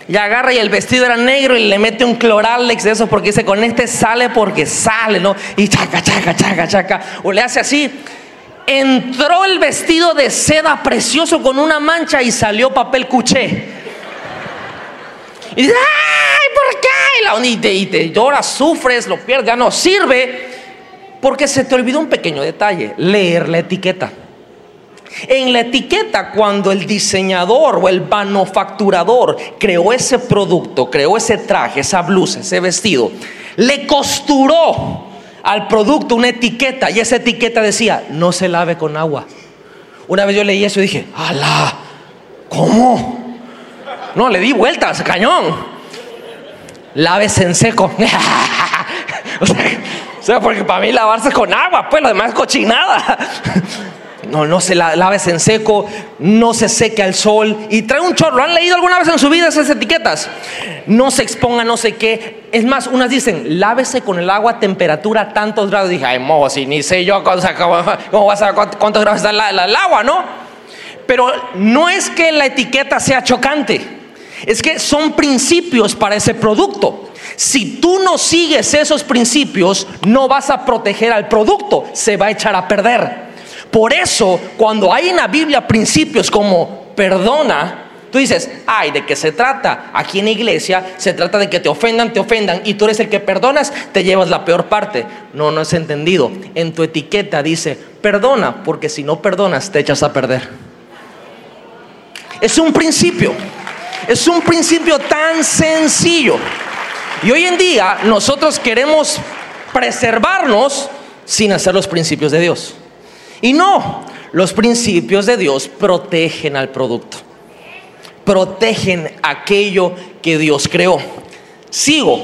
Y agarra y el vestido era negro y le mete un cloralex de eso porque dice, con este sale porque sale, ¿no? Y chaca, chaca, chaca, chaca. O le hace así. Entró el vestido de seda precioso con una mancha y salió papel cuché. Y dice, ¡ay, por qué! Y te, y te lloras, sufres, lo pierdes, ya no sirve. Porque se te olvidó un pequeño detalle, leer la etiqueta. En la etiqueta, cuando el diseñador o el manufacturador creó ese producto, creó ese traje, esa blusa, ese vestido, le costuró al producto una etiqueta y esa etiqueta decía, no se lave con agua. Una vez yo leí eso y dije, ¡Hala! ¿Cómo? No, le di vueltas, cañón. Lávese en seco. o sea, porque para mí lavarse con agua, pues lo demás es cochinada. No, no se la, laves en seco, no se seque al sol y trae un chorro. ¿Han leído alguna vez en su vida esas etiquetas? No se exponga, no sé qué. Es más, unas dicen, lávese con el agua a temperatura tantos grados. dije, ay, mo, si ni sé yo cómo, cuántos grados está el agua, ¿no? Pero no es que la etiqueta sea chocante, es que son principios para ese producto. Si tú no sigues esos principios, no vas a proteger al producto, se va a echar a perder. Por eso, cuando hay en la Biblia principios como perdona, tú dices, ay, ¿de qué se trata? Aquí en la iglesia se trata de que te ofendan, te ofendan, y tú eres el que perdonas, te llevas la peor parte. No, no es entendido. En tu etiqueta dice, perdona, porque si no perdonas, te echas a perder. Es un principio. Es un principio tan sencillo. Y hoy en día nosotros queremos preservarnos sin hacer los principios de Dios. Y no, Los principios de Dios protegen al producto, protegen aquello que Dios creó. Sigo,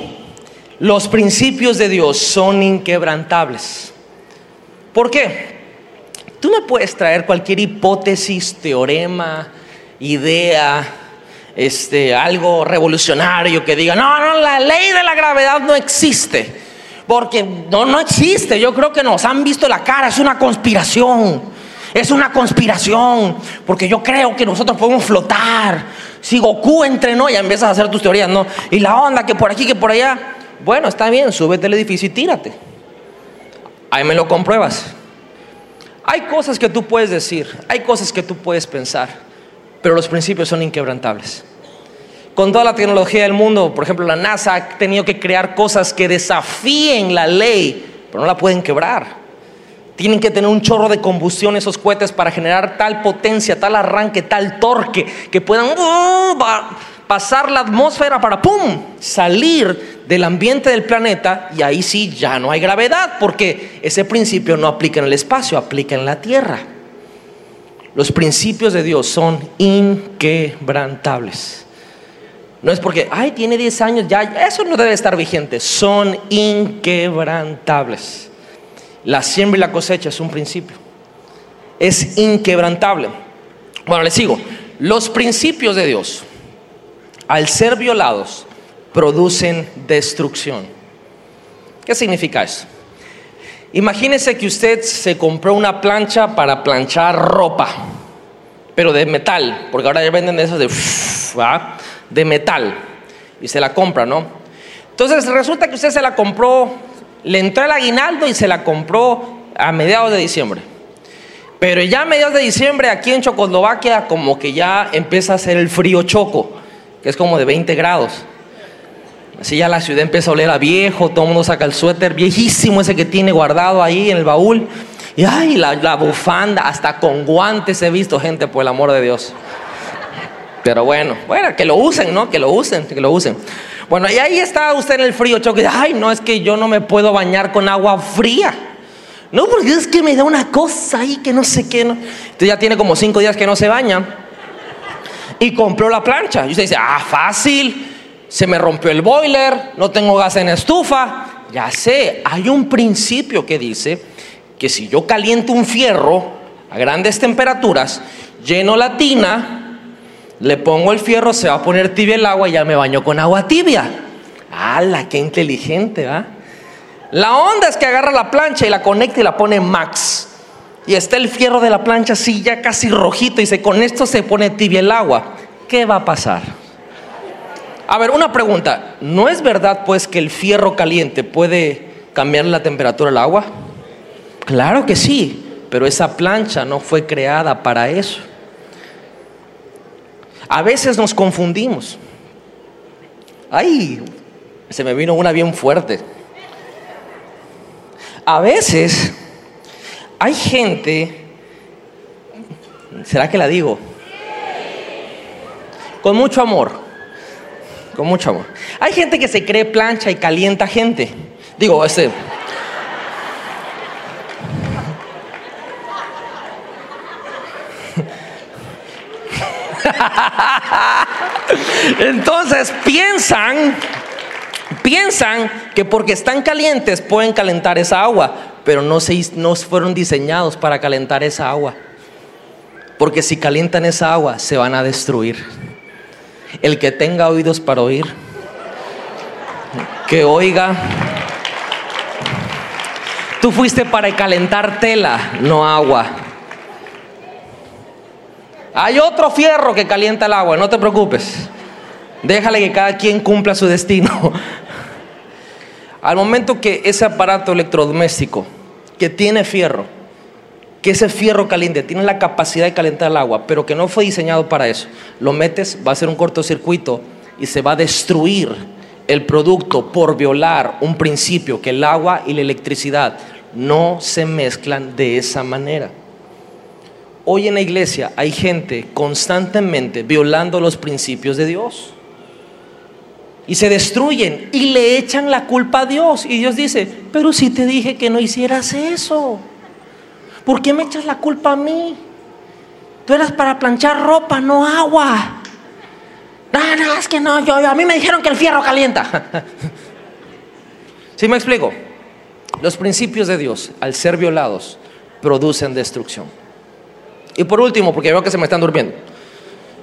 los principios de Dios son inquebrantables. ¿Por qué? Tú me puedes traer cualquier hipótesis, teorema, idea, este, algo revolucionario que diga, no, no, la ley de la gravedad no existe. Porque no, no existe. Yo creo que nos han visto la cara, es una conspiración. Es una conspiración, porque yo creo que nosotros podemos flotar. Si Goku entrenó, ya empiezas a hacer tus teorías, ¿no? Y la onda que por aquí, que por allá. Bueno, está bien, súbete al edificio y tírate. Ahí me lo compruebas. Hay cosas que tú puedes decir, hay cosas que tú puedes pensar, pero los principios son inquebrantables. Con toda la tecnología del mundo, por ejemplo, la NASA ha tenido que crear cosas que desafíen la ley, pero no la pueden quebrar. Tienen que tener un chorro de combustión esos cohetes para generar tal potencia, tal arranque, tal torque, que puedan uh, pasar la atmósfera para ¡pum! salir del ambiente del planeta y ahí sí ya no hay gravedad, porque ese principio no aplica en el espacio, aplica en la Tierra. Los principios de Dios son inquebrantables. No es porque, ay, tiene 10 años, ya, eso no debe estar vigente, son inquebrantables. La siembra y la cosecha es un principio. Es inquebrantable. Bueno, les sigo. Los principios de Dios, al ser violados, producen destrucción. ¿Qué significa eso? Imagínese que usted se compró una plancha para planchar ropa, pero de metal, porque ahora ya venden de esas de, de metal, y se la compra, ¿no? Entonces resulta que usted se la compró le entró el aguinaldo y se la compró a mediados de diciembre. Pero ya a mediados de diciembre aquí en Checoslovaquia como que ya empieza a ser el frío choco, que es como de 20 grados. Así ya la ciudad empieza a oler a viejo, todo el mundo saca el suéter viejísimo ese que tiene guardado ahí en el baúl. Y ay, la, la bufanda, hasta con guantes he visto gente, por el amor de Dios. Pero bueno, bueno, que lo usen, ¿no? Que lo usen, que lo usen. Bueno, y ahí está usted en el frío, choque. Ay, no, es que yo no me puedo bañar con agua fría. No, porque es que me da una cosa ahí que no sé qué. ¿no? Entonces ya tiene como cinco días que no se baña. Y compró la plancha. Y usted dice, ah, fácil. Se me rompió el boiler, no tengo gas en estufa. Ya sé, hay un principio que dice que si yo caliento un fierro a grandes temperaturas, lleno la tina, le pongo el fierro, se va a poner tibia el agua y ya me baño con agua tibia. ¡Hala, qué inteligente, va! La onda es que agarra la plancha y la conecta y la pone max. Y está el fierro de la plancha así ya casi rojito y dice, con esto se pone tibia el agua. ¿Qué va a pasar? A ver, una pregunta. ¿No es verdad pues que el fierro caliente puede cambiar la temperatura del agua? Claro que sí, pero esa plancha no fue creada para eso. A veces nos confundimos. Ay, se me vino una bien fuerte. A veces hay gente, ¿será que la digo? Con mucho amor, con mucho amor. Hay gente que se cree plancha y calienta gente. Digo, este... Entonces piensan, piensan que porque están calientes pueden calentar esa agua, pero no, se, no fueron diseñados para calentar esa agua. Porque si calientan esa agua, se van a destruir. El que tenga oídos para oír, que oiga. Tú fuiste para calentar tela, no agua. Hay otro fierro que calienta el agua, no te preocupes. Déjale que cada quien cumpla su destino. Al momento que ese aparato electrodoméstico que tiene fierro, que ese fierro caliente tiene la capacidad de calentar el agua, pero que no fue diseñado para eso, lo metes, va a ser un cortocircuito y se va a destruir el producto por violar un principio que el agua y la electricidad no se mezclan de esa manera. Hoy en la iglesia hay gente constantemente violando los principios de Dios. Y se destruyen y le echan la culpa a Dios. Y Dios dice, pero si te dije que no hicieras eso. ¿por qué me echas la culpa a mí? Tú eras para planchar ropa, no agua. No, no, es que no, yo, a mí me dijeron que el fierro calienta. ¿Sí me explico? Los principios de Dios, al ser violados, producen destrucción. Y por último, porque veo que se me están durmiendo,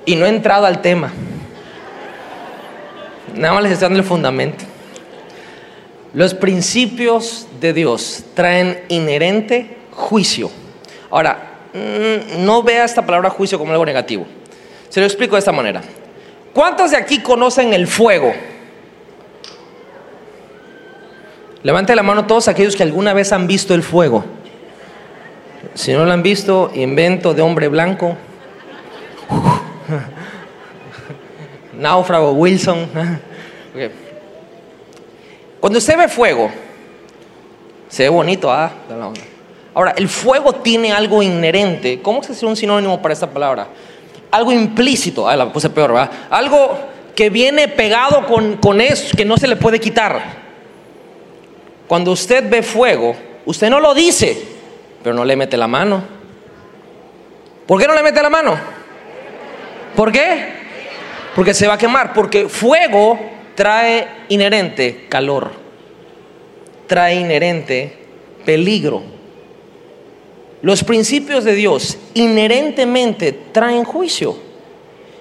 y no he entrado al tema, nada más les estoy dando el fundamento. Los principios de Dios traen inherente juicio. Ahora, mm, no vea esta palabra juicio como algo negativo. Se lo explico de esta manera. ¿Cuántos de aquí conocen el fuego? Levante la mano todos aquellos que alguna vez han visto el fuego. Si no lo han visto, invento de hombre blanco. Náufrago Wilson. Cuando usted ve fuego, se ve bonito, ¿ah? Ahora, el fuego tiene algo inherente. ¿Cómo se hace un sinónimo para esta palabra? Algo implícito. Ah, la puse peor. Algo que viene pegado con, con eso, que no se le puede quitar. Cuando usted ve fuego, usted no lo dice, pero no le mete la mano. ¿Por qué no le mete la mano? ¿Por qué? Porque se va a quemar, porque fuego trae inherente calor, trae inherente peligro. Los principios de Dios inherentemente traen juicio.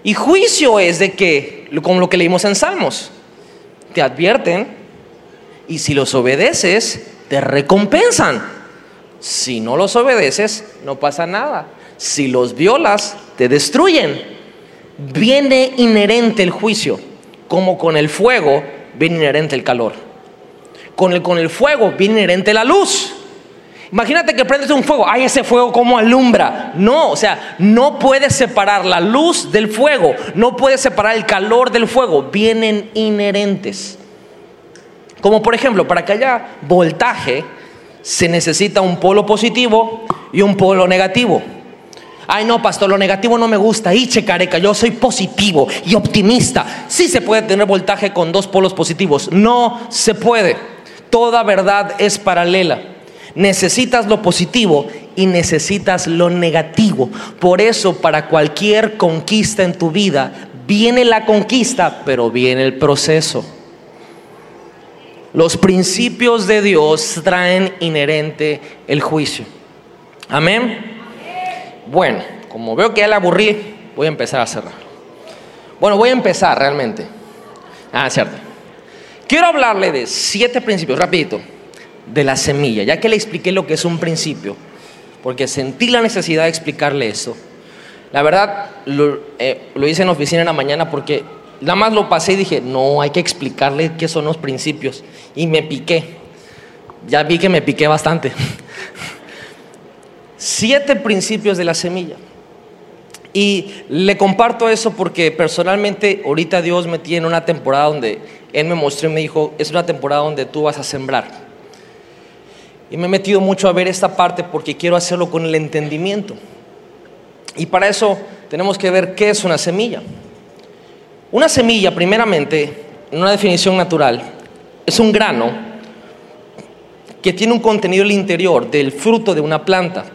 Y juicio es de que, como lo que leímos en Salmos, te advierten y si los obedeces, te recompensan. Si no los obedeces, no pasa nada. Si los violas, te destruyen. Viene inherente el juicio, como con el fuego viene inherente el calor. Con el, con el fuego viene inherente la luz. Imagínate que prendes un fuego, ay, ese fuego como alumbra. No, o sea, no puedes separar la luz del fuego, no puedes separar el calor del fuego, vienen inherentes. Como por ejemplo, para que haya voltaje, se necesita un polo positivo y un polo negativo. Ay, no, pastor, lo negativo no me gusta. Y careca, yo soy positivo y optimista. Sí se puede tener voltaje con dos polos positivos. No se puede. Toda verdad es paralela. Necesitas lo positivo y necesitas lo negativo. Por eso, para cualquier conquista en tu vida, viene la conquista, pero viene el proceso. Los principios de Dios traen inherente el juicio. Amén. Bueno, como veo que ya la aburrí, voy a empezar a cerrar. Bueno, voy a empezar realmente. Ah, cierto. Quiero hablarle de siete principios, rapidito, de la semilla, ya que le expliqué lo que es un principio, porque sentí la necesidad de explicarle eso. La verdad, lo, eh, lo hice en oficina en la mañana porque Nada más lo pasé y dije, no, hay que explicarle qué son los principios. Y me piqué. Ya vi que me piqué bastante. Siete principios de la semilla. Y le comparto eso porque personalmente ahorita Dios me tiene en una temporada donde Él me mostró y me dijo, es una temporada donde tú vas a sembrar. Y me he metido mucho a ver esta parte porque quiero hacerlo con el entendimiento. Y para eso tenemos que ver qué es una semilla. Una semilla, primeramente, en una definición natural, es un grano que tiene un contenido en el interior del fruto de una planta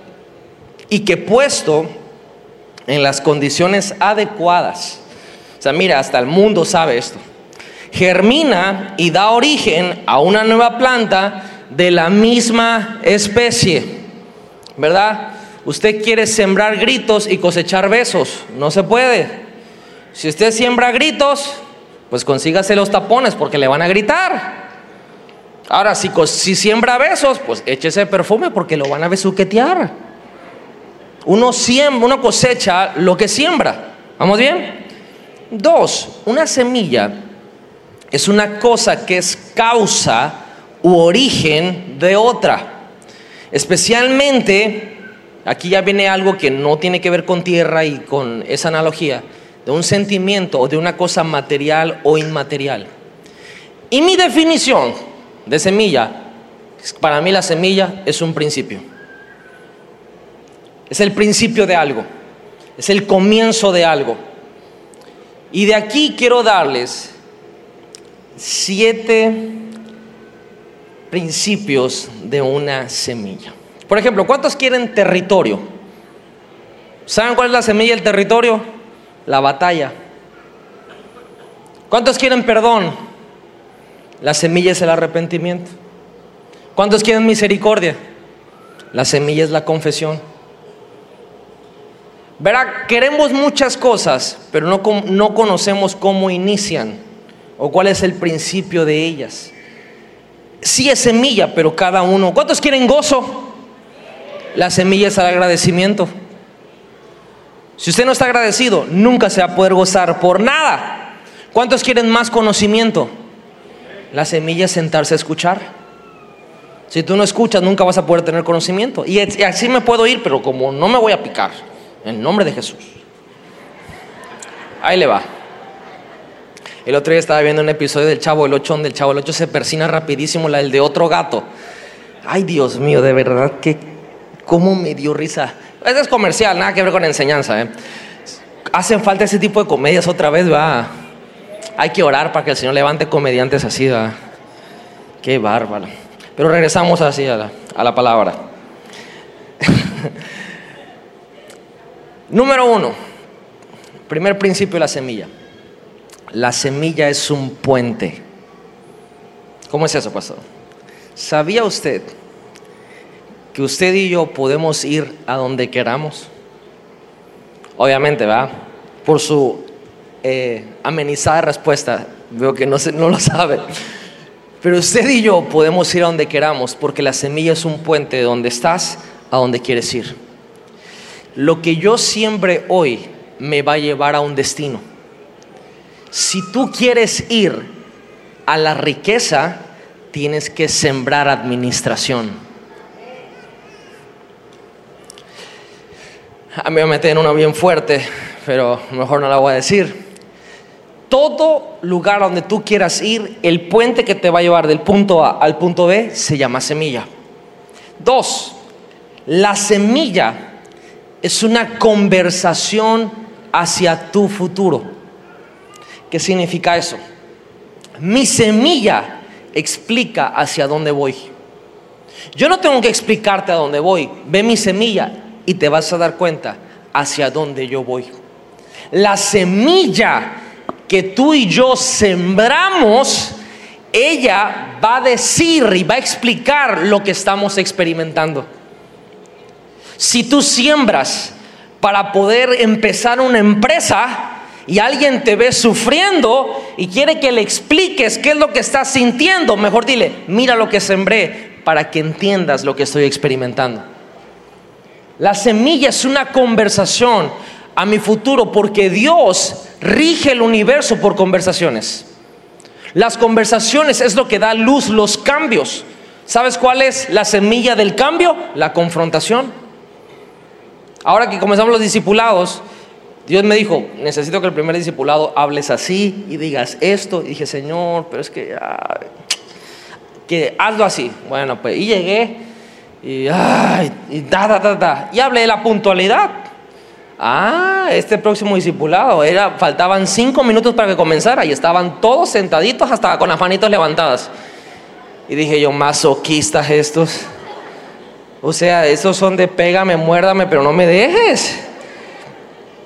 y que puesto en las condiciones adecuadas, o sea, mira, hasta el mundo sabe esto, germina y da origen a una nueva planta de la misma especie, ¿verdad? Usted quiere sembrar gritos y cosechar besos, no se puede. Si usted siembra gritos, pues consígase los tapones porque le van a gritar. Ahora, si, si siembra besos, pues échese perfume porque lo van a besuquetear. Uno, siembra, uno cosecha lo que siembra. ¿Vamos bien? Dos, una semilla es una cosa que es causa u origen de otra. Especialmente, aquí ya viene algo que no tiene que ver con tierra y con esa analogía de un sentimiento o de una cosa material o inmaterial. Y mi definición de semilla, para mí la semilla es un principio. Es el principio de algo. Es el comienzo de algo. Y de aquí quiero darles siete principios de una semilla. Por ejemplo, ¿cuántos quieren territorio? ¿Saben cuál es la semilla del territorio? La batalla. ¿Cuántos quieren perdón? La semilla es el arrepentimiento. ¿Cuántos quieren misericordia? La semilla es la confesión. Verá, queremos muchas cosas, pero no, no conocemos cómo inician o cuál es el principio de ellas. Sí es semilla, pero cada uno. ¿Cuántos quieren gozo? La semilla es el agradecimiento. Si usted no está agradecido, nunca se va a poder gozar por nada. ¿Cuántos quieren más conocimiento? La semilla es sentarse a escuchar. Si tú no escuchas, nunca vas a poder tener conocimiento. Y así me puedo ir, pero como no me voy a picar, en nombre de Jesús. Ahí le va. El otro día estaba viendo un episodio del Chavo el Ocho, donde el Chavo el Ocho se persina rapidísimo, la de otro gato. Ay, Dios mío, de verdad que cómo me dio risa. Ese es comercial, nada que ver con enseñanza. ¿eh? Hacen falta ese tipo de comedias otra vez, va. Hay que orar para que el Señor levante comediantes así, va. Qué bárbaro. Pero regresamos así a la, a la palabra. Número uno, primer principio la semilla. La semilla es un puente. ¿Cómo es eso, pastor? ¿Sabía usted que usted y yo podemos ir a donde queramos? Obviamente, ¿verdad? Por su eh, amenizada respuesta, veo que no, no lo sabe. Pero usted y yo podemos ir a donde queramos porque la semilla es un puente de donde estás a donde quieres ir lo que yo siembre hoy me va a llevar a un destino. Si tú quieres ir a la riqueza, tienes que sembrar administración. A mí me meter en una bien fuerte, pero mejor no la voy a decir. Todo lugar donde tú quieras ir, el puente que te va a llevar del punto A al punto B se llama semilla. Dos, la semilla es una conversación hacia tu futuro. ¿Qué significa eso? Mi semilla explica hacia dónde voy. Yo no tengo que explicarte a dónde voy. Ve mi semilla y te vas a dar cuenta hacia dónde yo voy. La semilla que tú y yo sembramos, ella va a decir y va a explicar lo que estamos experimentando. Si tú siembras para poder empezar una empresa y alguien te ve sufriendo y quiere que le expliques qué es lo que estás sintiendo, mejor dile, mira lo que sembré para que entiendas lo que estoy experimentando. La semilla es una conversación a mi futuro porque Dios rige el universo por conversaciones. Las conversaciones es lo que da luz los cambios. ¿Sabes cuál es la semilla del cambio? La confrontación. Ahora que comenzamos los discipulados, Dios me dijo, necesito que el primer discipulado hables así y digas esto. Y dije, Señor, pero es que, que hazlo así. Bueno, pues, y llegué y, ay, y da, da, da. Y hablé de la puntualidad. Ah, este próximo discipulado, era, faltaban cinco minutos para que comenzara y estaban todos sentaditos hasta con las manitos levantadas. Y dije yo, masoquistas estos. O sea, esos son de pégame, muérdame, pero no me dejes.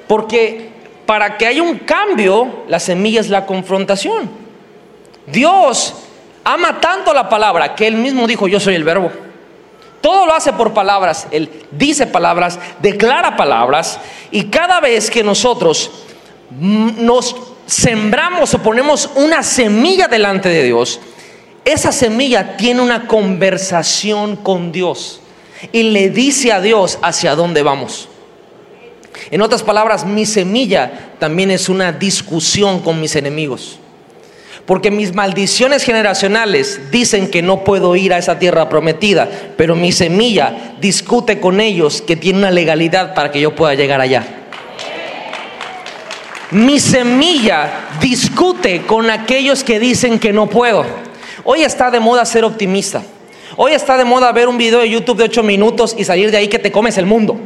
Porque para que haya un cambio, la semilla es la confrontación. Dios ama tanto la palabra que Él mismo dijo, yo soy el verbo. Todo lo hace por palabras. Él dice palabras, declara palabras. Y cada vez que nosotros nos sembramos o ponemos una semilla delante de Dios, esa semilla tiene una conversación con Dios y le dice a Dios hacia dónde vamos. En otras palabras, mi semilla también es una discusión con mis enemigos. Porque mis maldiciones generacionales dicen que no puedo ir a esa tierra prometida, pero mi semilla discute con ellos que tiene una legalidad para que yo pueda llegar allá. Mi semilla discute con aquellos que dicen que no puedo. Hoy está de moda ser optimista. Hoy está de moda ver un video de YouTube de 8 minutos y salir de ahí que te comes el mundo.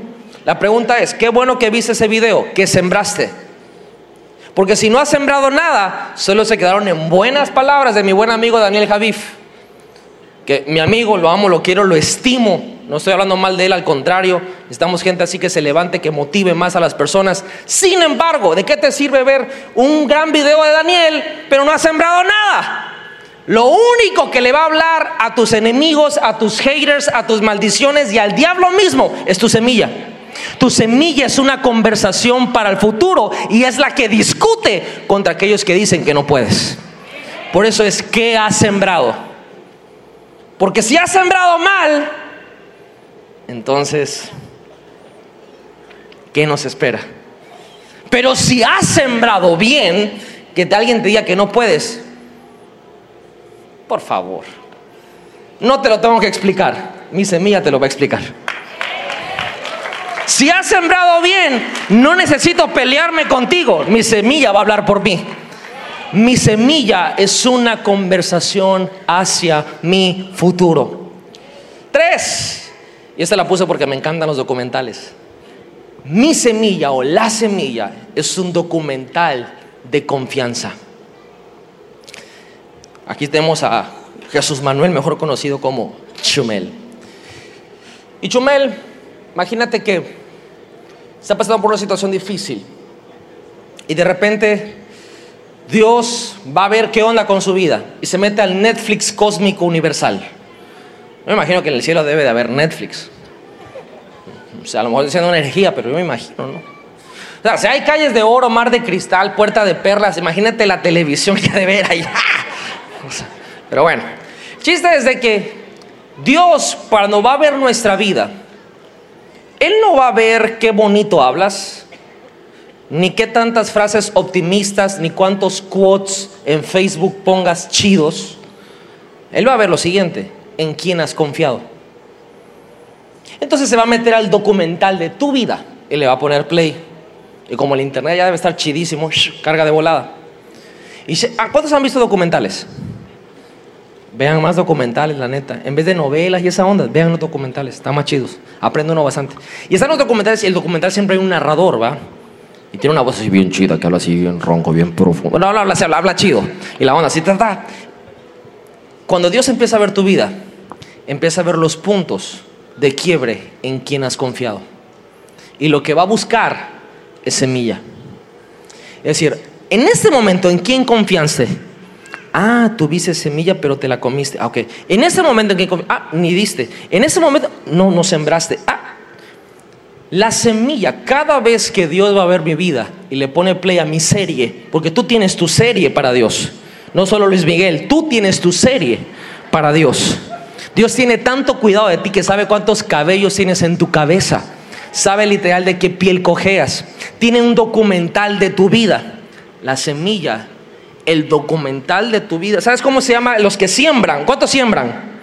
La pregunta es, qué bueno que viste ese video, que sembraste. Porque si no has sembrado nada, solo se quedaron en buenas palabras de mi buen amigo Daniel Javif. Que mi amigo, lo amo, lo quiero, lo estimo. no estoy hablando mal de él, al contrario, necesitamos gente así que se levante, que motive más a las personas. Sin embargo, ¿de qué te sirve ver un gran video de Daniel, pero no ha sembrado nada? Lo único que le va a hablar a tus enemigos, a tus haters, a tus maldiciones y al diablo mismo es tu semilla. Tu semilla es una conversación para el futuro y es la que discute contra aquellos que dicen que no puedes. Por eso es que has sembrado. Porque si has sembrado mal, entonces, ¿qué nos espera? Pero si has sembrado bien, que alguien te diga que no puedes, por favor, no te lo tengo que explicar, mi semilla te lo va a explicar. Si has sembrado bien, no necesito pelearme contigo, mi semilla va a hablar por mí. Mi semilla es una conversación hacia mi futuro. Tres, y esta la puse porque me encantan los documentales. Mi semilla o la semilla es un documental de confianza. Aquí tenemos a Jesús Manuel, mejor conocido como Chumel. Y Chumel, imagínate que está pasando por una situación difícil y de repente Dios va a ver qué onda con su vida y se mete al Netflix cósmico universal. Me imagino que en el cielo debe de haber Netflix. O sea, a lo mejor diciendo una energía, pero yo me imagino, ¿no? O sea, si hay calles de oro, mar de cristal, puerta de perlas, imagínate la televisión que de ver ahí. pero bueno, chiste es de que Dios, cuando va a ver nuestra vida, Él no va a ver qué bonito hablas, ni qué tantas frases optimistas, ni cuántos quotes en Facebook pongas chidos. Él va a ver lo siguiente, en quién has confiado. Entonces se va a meter al documental de tu vida y le va a poner play. Y como el internet ya debe estar chidísimo, carga de volada. ¿Y cuántos han visto documentales? Vean más documentales, la neta. En vez de novelas y esa onda, vean los documentales, están más chidos. Aprende uno bastante. Y están los documentales y el documental siempre hay un narrador, ¿va? Y tiene una voz así bien chida, que habla así bien ronco, bien profundo. Bueno, habla, habla, habla, chido. Y la onda así, trata. Cuando Dios empieza a ver tu vida, empieza a ver los puntos de quiebre en quien has confiado. Y lo que va a buscar es semilla. Es decir, en este momento, ¿en quién confiaste? Ah, tuviste semilla, pero te la comiste. Ah, ok. En ese momento en que ah, ni diste. En ese momento, no, no sembraste. Ah, la semilla, cada vez que Dios va a ver mi vida y le pone play a mi serie, porque tú tienes tu serie para Dios, no solo Luis Miguel, tú tienes tu serie para Dios. Dios tiene tanto cuidado de ti que sabe cuántos cabellos tienes en tu cabeza, sabe literal de qué piel cojeas, tiene un documental de tu vida, la semilla, el documental de tu vida. ¿Sabes cómo se llama? Los que siembran, ¿cuántos siembran?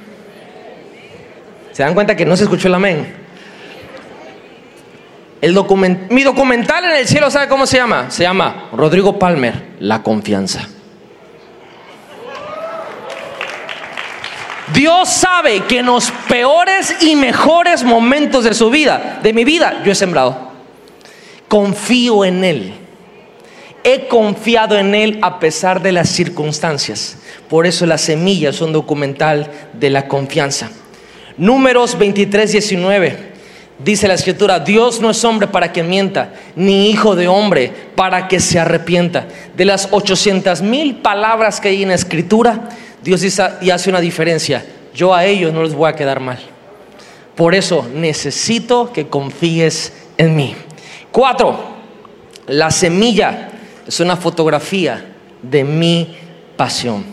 ¿Se dan cuenta que no se escuchó el amén? El mi documental en el cielo, ¿sabe cómo se llama? Se llama Rodrigo Palmer, La Confianza. Dios sabe que en los peores y mejores momentos de su vida, de mi vida, yo he sembrado. Confío en Él. He confiado en Él a pesar de las circunstancias. Por eso la semilla es un documental de la confianza. Números 23, 19. Dice la escritura, Dios no es hombre para que mienta, ni hijo de hombre para que se arrepienta. De las 800 mil palabras que hay en la escritura, Dios dice y hace una diferencia. Yo a ellos no les voy a quedar mal. Por eso necesito que confíes en mí. Cuatro, la semilla es una fotografía de mi pasión.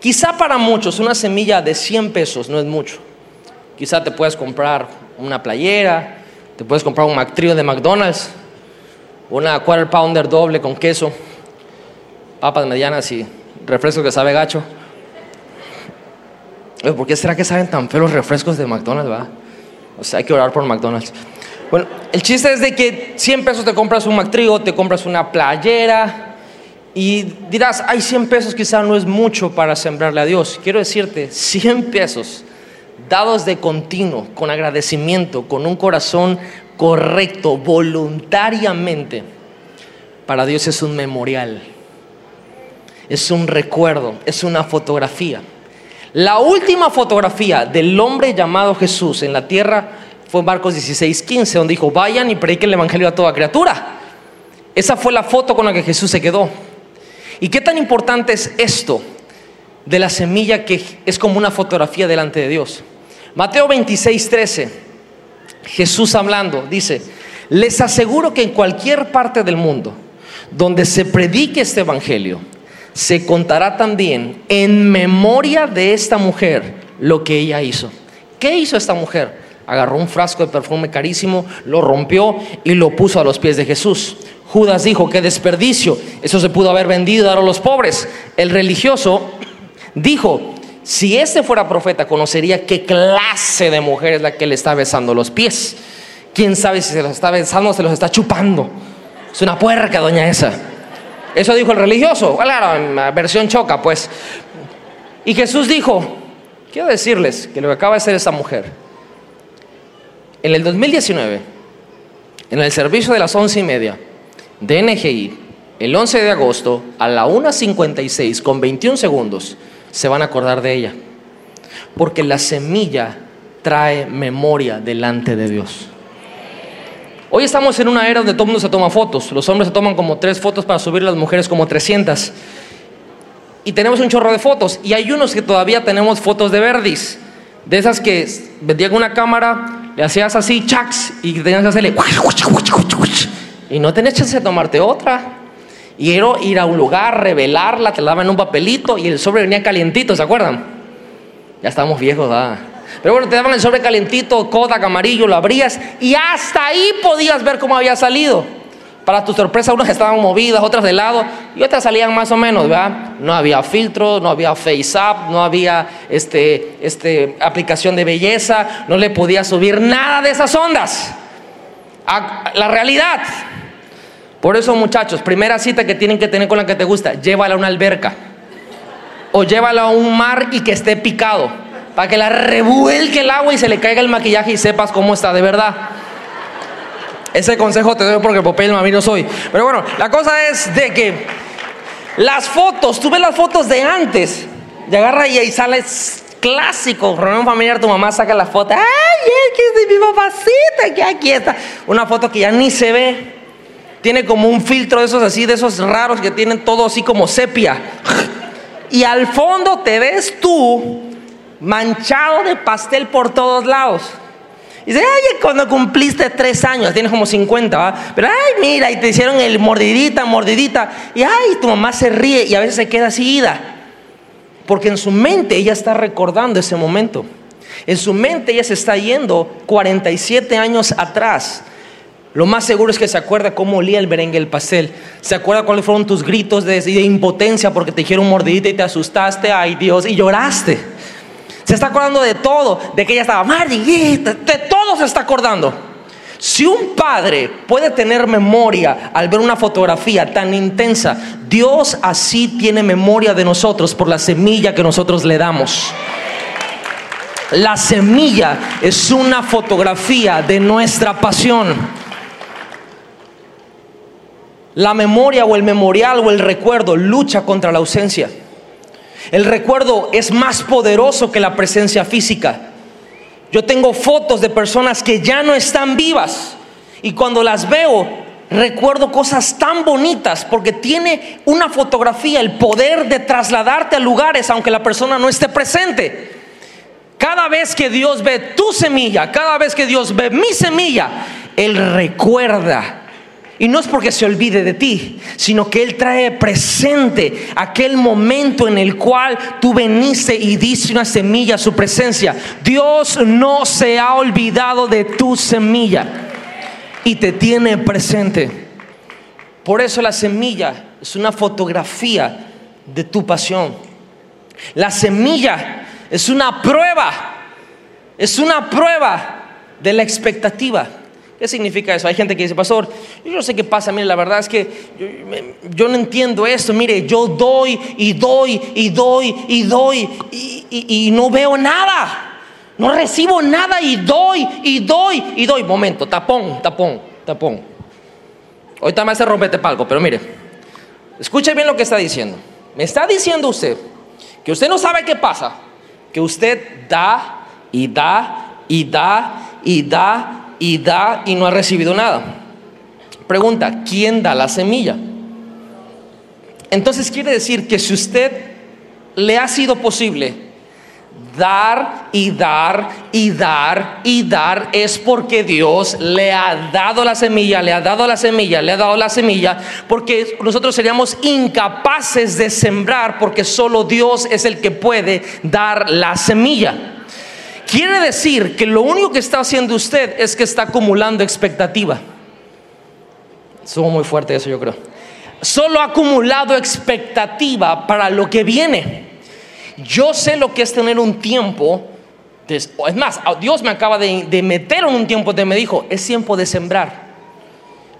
Quizá para muchos una semilla de 100 pesos no es mucho. Quizá te puedes comprar una playera, te puedes comprar un McTrio de McDonald's, una quarter pounder doble con queso, papas medianas y refrescos que sabe gacho. ¿Por qué será que saben tan feos los refrescos de McDonald's, va? O sea, hay que orar por McDonald's. Bueno, el chiste es de que 100 pesos te compras un McTrio, te compras una playera y dirás, hay 100 pesos quizá no es mucho para sembrarle a Dios. Quiero decirte, 100 pesos dados de continuo, con agradecimiento, con un corazón correcto, voluntariamente, para Dios es un memorial, es un recuerdo, es una fotografía. La última fotografía del hombre llamado Jesús en la tierra fue Marcos 16, 15, donde dijo, vayan y prediquen el Evangelio a toda criatura. Esa fue la foto con la que Jesús se quedó. ¿Y qué tan importante es esto de la semilla que es como una fotografía delante de Dios? Mateo 26, 13, Jesús hablando, dice, les aseguro que en cualquier parte del mundo donde se predique este Evangelio, se contará también en memoria de esta mujer lo que ella hizo. ¿Qué hizo esta mujer? Agarró un frasco de perfume carísimo, lo rompió y lo puso a los pies de Jesús. Judas dijo, qué desperdicio, eso se pudo haber vendido y dar a los pobres. El religioso dijo, si este fuera profeta, conocería qué clase de mujer es la que le está besando los pies. ¿Quién sabe si se los está besando o se los está chupando? Es una puerca, doña esa. Eso dijo el religioso. Claro, la versión choca, pues. Y Jesús dijo, quiero decirles que lo que acaba de hacer esta mujer, en el 2019, en el servicio de las once y media de NGI, el 11 de agosto, a la 1.56 con 21 segundos, se van a acordar de ella. Porque la semilla trae memoria delante de Dios. Hoy estamos en una era donde todo el mundo se toma fotos. Los hombres se toman como tres fotos para subir, las mujeres como 300. Y tenemos un chorro de fotos. Y hay unos que todavía tenemos fotos de verdis. De esas que vendían una cámara, le hacías así, chacs, y tenías que hacerle. Y no tenés chance de tomarte otra. Y era ir a un lugar, revelarla, te la daban en un papelito y el sobre venía calientito, ¿se acuerdan? Ya estamos viejos, ¿verdad? Pero bueno, te daban el sobre calentito, Kodak amarillo, lo abrías y hasta ahí podías ver cómo había salido. Para tu sorpresa, unas estaban movidas, otras de lado y otras salían más o menos, ¿verdad? No había filtro, no había face up, no había este, este, aplicación de belleza, no le podías subir nada de esas ondas. A la realidad. Por eso, muchachos, primera cita que tienen que tener con la que te gusta, llévala a una alberca. O llévala a un mar y que esté picado para que la revuelque el agua y se le caiga el maquillaje y sepas cómo está de verdad. Ese consejo te doy porque papel mami no soy. Pero bueno, la cosa es de que las fotos, tú ves las fotos de antes, y agarra y ahí sales clásico, reunión familiar, tu mamá saca la foto, ay, aquí es mi papacita, que aquí está. Una foto que ya ni se ve. Tiene como un filtro de esos así, de esos raros que tienen todo así como sepia. Y al fondo te ves tú manchado de pastel por todos lados. Y dice, ay, cuando cumpliste tres años, tienes como 50, ¿va? Pero, ay, mira, y te hicieron el mordidita, mordidita. Y, ay, tu mamá se ríe y a veces se queda así ida. Porque en su mente ella está recordando ese momento. En su mente ella se está yendo 47 años atrás. Lo más seguro es que se acuerda cómo olía el merengue el pastel. Se acuerda cuáles fueron tus gritos de, de impotencia porque te dijeron mordidita y te asustaste. Ay, Dios, y lloraste. Se está acordando de todo, de que ella estaba Mardi, de todo se está acordando. Si un padre puede tener memoria al ver una fotografía tan intensa, Dios así tiene memoria de nosotros por la semilla que nosotros le damos. La semilla es una fotografía de nuestra pasión. La memoria o el memorial o el recuerdo lucha contra la ausencia. El recuerdo es más poderoso que la presencia física. Yo tengo fotos de personas que ya no están vivas y cuando las veo recuerdo cosas tan bonitas porque tiene una fotografía el poder de trasladarte a lugares aunque la persona no esté presente. Cada vez que Dios ve tu semilla, cada vez que Dios ve mi semilla, Él recuerda y no es porque se olvide de ti, sino que Él trae presente aquel momento en el cual tú veniste y diste una semilla a su presencia. Dios no se ha olvidado de tu semilla y te tiene presente. Por eso la semilla es una fotografía de tu pasión. La semilla es una prueba, es una prueba de la expectativa. ¿Qué significa eso? Hay gente que dice, pastor, yo no sé qué pasa, mire, la verdad es que yo, no entiendo esto, mire, yo doy y doy y doy y doy y, no veo nada, no recibo nada y doy y doy y doy. Momento, tapón, tapón, tapón. Ahorita me hace rompete palco, pero mire, escuche bien lo que está diciendo. Me está diciendo usted que usted no sabe qué pasa, que usted da y da y da y da y da y no ha recibido nada. Pregunta, ¿quién da la semilla? Entonces quiere decir que si usted le ha sido posible dar y dar y dar y dar es porque Dios le ha dado la semilla, le ha dado la semilla, le ha dado la semilla, porque nosotros seríamos incapaces de sembrar porque solo Dios es el que puede dar la semilla. Quiere decir que lo único que está haciendo usted es que está acumulando expectativa. Estuvo muy fuerte eso yo creo. Solo ha acumulado expectativa para lo que viene. Yo sé lo que es tener un tiempo. Es más, Dios me acaba de, meter en un tiempo de me dijo, es tiempo de sembrar.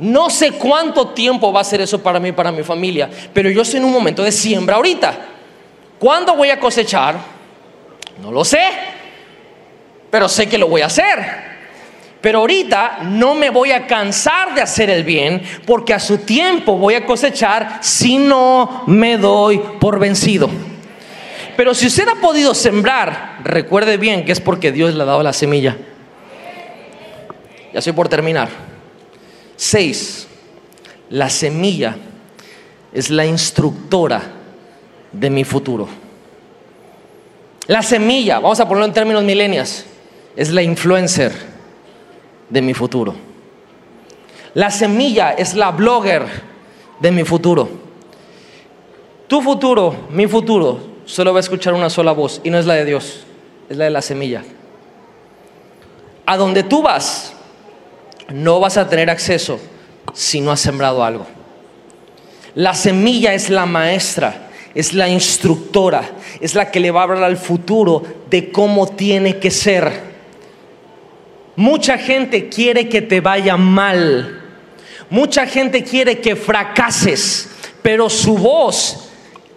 No sé cuánto tiempo va a ser eso para mí, para mi familia, pero yo estoy en un momento de siembra ahorita. ¿Cuándo voy a cosechar? No lo sé, pero sé que lo voy a hacer. Pero ahorita no me voy a cansar de hacer el bien, porque a su tiempo voy a cosechar si no me doy por vencido. Pero si usted ha podido sembrar, recuerde bien que es porque Dios le ha dado la semilla. Ya estoy por terminar. Seis, la semilla es la instructora de mi futuro. La semilla, vamos a ponerlo en términos milenias, es la influencer de mi futuro. La semilla es la blogger de mi futuro. Tu futuro, mi futuro, solo va a escuchar una sola voz y no es la de Dios, es la de la semilla. A donde tú vas, no vas a tener acceso si no has sembrado algo. La semilla es la maestra, es la instructora, es la que le va a hablar al futuro de cómo tiene que ser. Mucha gente quiere que te vaya mal. Mucha gente quiere que fracases, pero su voz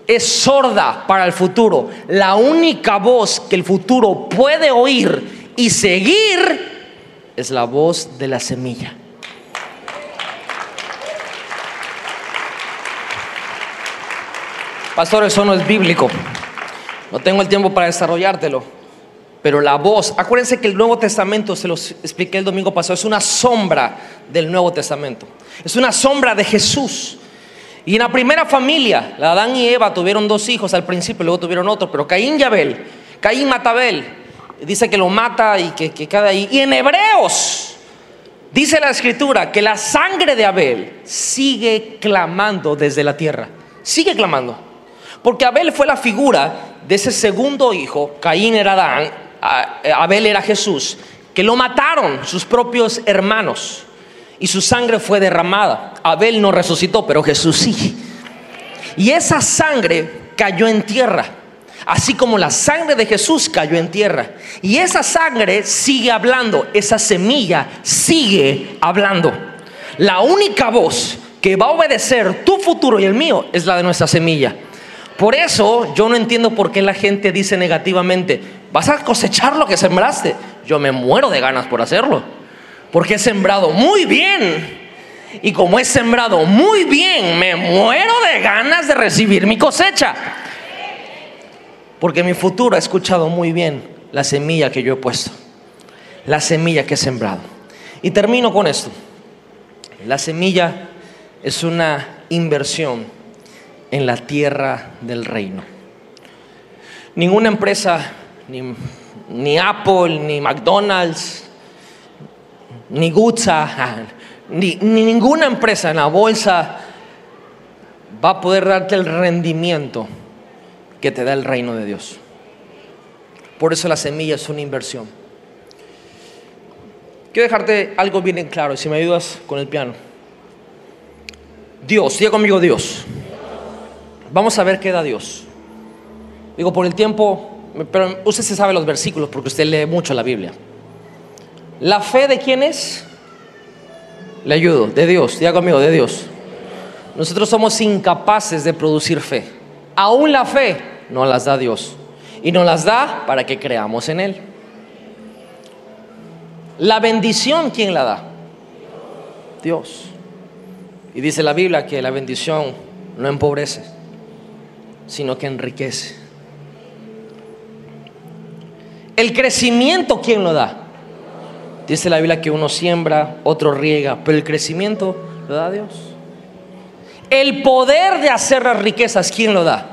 es sorda para el futuro. La única voz que el futuro puede oír y seguir es la voz de la semilla. Pastor, eso no es bíblico. No tengo el tiempo para desarrollártelo. Pero la voz, acuérdense que el Nuevo Testamento, se los expliqué el domingo pasado, es una sombra del Nuevo Testamento. Es una sombra de Jesús. Y en la primera familia, Adán y Eva tuvieron dos hijos al principio, luego tuvieron otro, pero Caín y Abel, Caín mata a Abel, dice que lo mata y que, que ahí. Y en Hebreos dice la escritura que la sangre de Abel sigue clamando desde la tierra, sigue clamando. Porque Abel fue la figura de ese segundo hijo, Caín era Adán, Abel era Jesús, que lo mataron sus propios hermanos y su sangre fue derramada. Abel no resucitó, pero Jesús sí. Y esa sangre cayó en tierra, así como la sangre de Jesús cayó en tierra. Y esa sangre sigue hablando, esa semilla sigue hablando. La única voz que va a obedecer tu futuro y el mío es la de nuestra semilla. Por eso yo no entiendo por qué la gente dice negativamente, vas a cosechar lo que sembraste. Yo me muero de ganas por hacerlo porque he sembrado muy bien. Y como he sembrado muy bien, me muero de ganas de recibir mi cosecha. Porque mi futuro ha escuchado muy bien la semilla que yo he puesto, la semilla que he sembrado. Y termino con esto. La semilla es una inversión en la tierra del reino. Ninguna empresa, ni, ni Apple, ni McDonald's, ni Gutsa, ni, ninguna empresa en la bolsa va a poder darte el rendimiento que te da el reino de Dios. Por eso la semilla es una inversión. Quiero dejarte algo bien en claro, si me ayudas con el piano. Dios, diga conmigo Dios. Vamos a ver qué da Dios. Digo, por el tiempo, pero usted se sabe los versículos porque usted lee mucho la Biblia. ¿La fe de quién es? Le ayudo, de Dios, diga conmigo, de Dios. Nosotros somos incapaces de producir fe. Aún la fe no las da Dios. Y nos las da para que creamos en Él. La bendición, ¿quién la da? Dios. Y dice la Biblia que la bendición no empobrece, sino que enriquece. El crecimiento, ¿quién lo da? Dice la Biblia que uno siembra, otro riega, pero el crecimiento lo da Dios. El poder de hacer las riquezas, ¿quién lo da?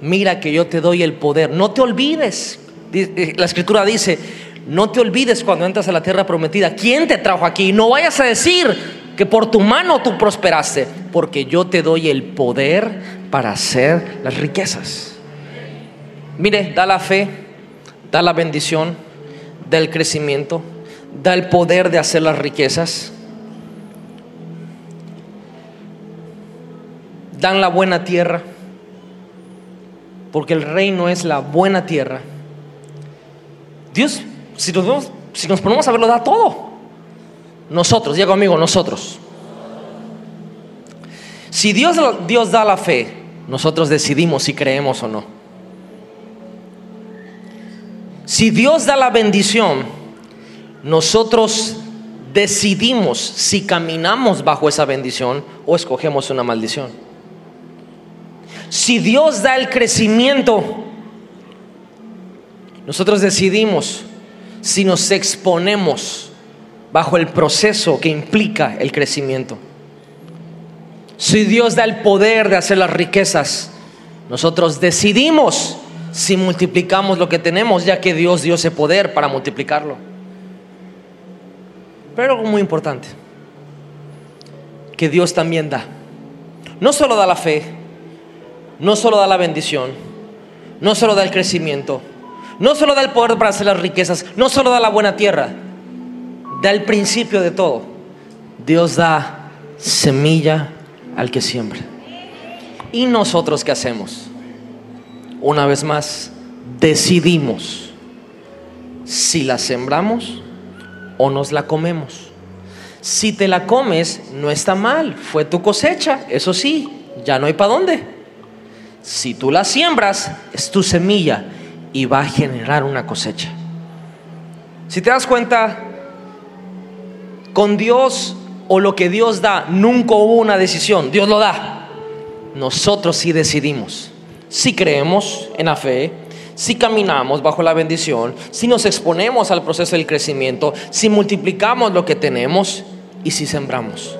Mira que yo te doy el poder. No te olvides. Eh, la escritura dice, no te olvides cuando entras a la tierra prometida. ¿Quién te trajo aquí? No vayas a decir que por tu mano tú prosperaste, porque yo te doy el poder para hacer las riquezas. Mire, da la fe, da la bendición, da el crecimiento, da el poder de hacer las riquezas. Dan la buena tierra, porque el reino es la buena tierra. Dios, si nos, ponemos a verlo, da todo. Nosotros, diga conmigo, nosotros. Si Dios, Dios da la fe, nosotros decidimos si creemos o no. Si Dios da la bendición, nosotros decidimos si caminamos bajo esa bendición o escogemos una maldición. Si Dios da el crecimiento, nosotros decidimos si nos exponemos bajo el proceso que implica el crecimiento. Si Dios da el poder de hacer las riquezas, nosotros decidimos si multiplicamos lo que tenemos, ya que Dios dio ese poder para multiplicarlo. Pero algo muy importante, que Dios también da. No solo da la fe, no solo da la bendición, no solo da el crecimiento, no solo da el poder para hacer las riquezas, no solo da la buena tierra, da el principio de todo. Dios da semilla al que siembra. ¿Y nosotros qué hacemos? Una vez más, decidimos si la sembramos o nos la comemos. Si te la comes, no está mal, fue tu cosecha, eso sí, ya no hay para dónde. Si tú la siembras, es tu semilla y va a generar una cosecha. Si te das cuenta, con Dios o lo que Dios da, nunca hubo una decisión, Dios lo da. Nosotros sí decidimos si creemos en la fe, si caminamos bajo la bendición, si nos exponemos al proceso del crecimiento, si multiplicamos lo que tenemos y si sembramos.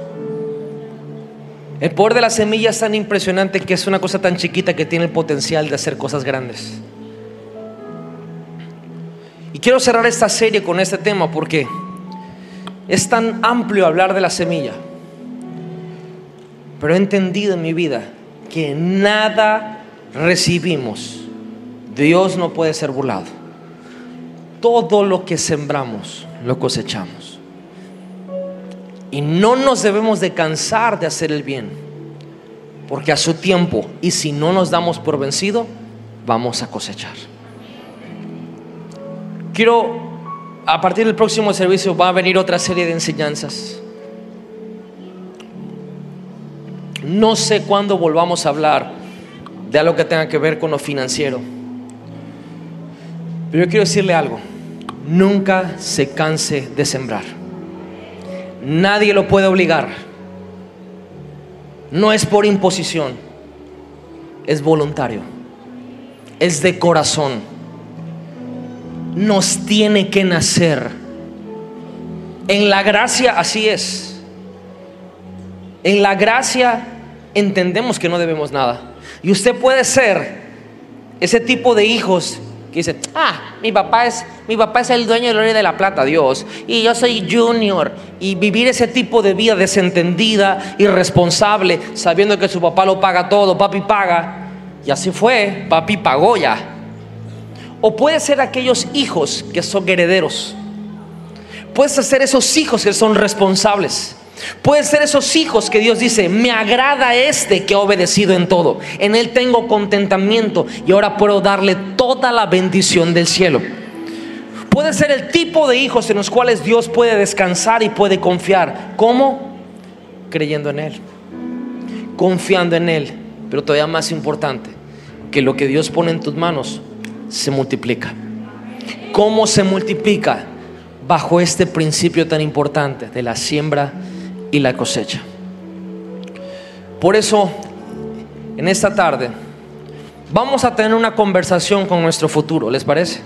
El poder de la semilla es tan impresionante que es una cosa tan chiquita que tiene el potencial de hacer cosas grandes. Y quiero cerrar esta serie con este tema porque es tan amplio hablar de la semilla. Pero he entendido en mi vida que nada recibimos, Dios no puede ser burlado. Todo lo que sembramos, lo cosechamos. Y no nos debemos de cansar de hacer el bien, porque a su tiempo, y si no nos damos por vencido, vamos a cosechar. Quiero, a partir del próximo servicio va a venir otra serie de enseñanzas. No sé cuándo volvamos a hablar de algo que tenga que ver con lo financiero. Pero yo quiero decirle algo, nunca se canse de sembrar. Nadie lo puede obligar. No es por imposición, es voluntario, es de corazón. Nos tiene que nacer. En la gracia así es. En la gracia entendemos que no debemos nada. Y usted puede ser ese tipo de hijos que dice, ah, mi papá es, mi papá es el dueño del oro de la plata, Dios, y yo soy junior, y vivir ese tipo de vida desentendida, irresponsable, sabiendo que su papá lo paga todo, papi paga, y así fue, papi pagó ya. O puede ser aquellos hijos que son herederos. Puedes ser esos hijos que son responsables. Puede ser esos hijos que Dios dice, me agrada este que ha obedecido en todo. En él tengo contentamiento y ahora puedo darle toda la bendición del cielo. Puede ser el tipo de hijos en los cuales Dios puede descansar y puede confiar. ¿Cómo? Creyendo en Él. Confiando en Él. Pero todavía más importante, que lo que Dios pone en tus manos se multiplica. ¿Cómo se multiplica? Bajo este principio tan importante de la siembra y la cosecha. Por eso, en esta tarde, vamos a tener una conversación con nuestro futuro, ¿les parece?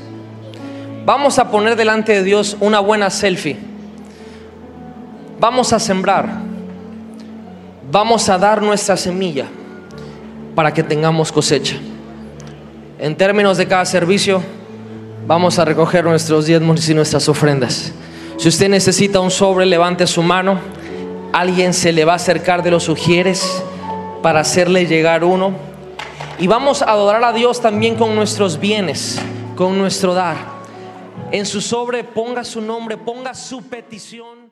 Vamos a poner delante de Dios una buena selfie. Vamos a sembrar. Vamos a dar nuestra semilla para que tengamos cosecha. En términos de cada servicio, vamos a recoger nuestros diezmos y nuestras ofrendas. Si usted necesita un sobre, levante su mano. Alguien se le va a acercar de los sugieres para hacerle llegar uno. Y vamos a adorar a Dios también con nuestros bienes, con nuestro dar. En su sobre ponga su nombre, ponga su petición.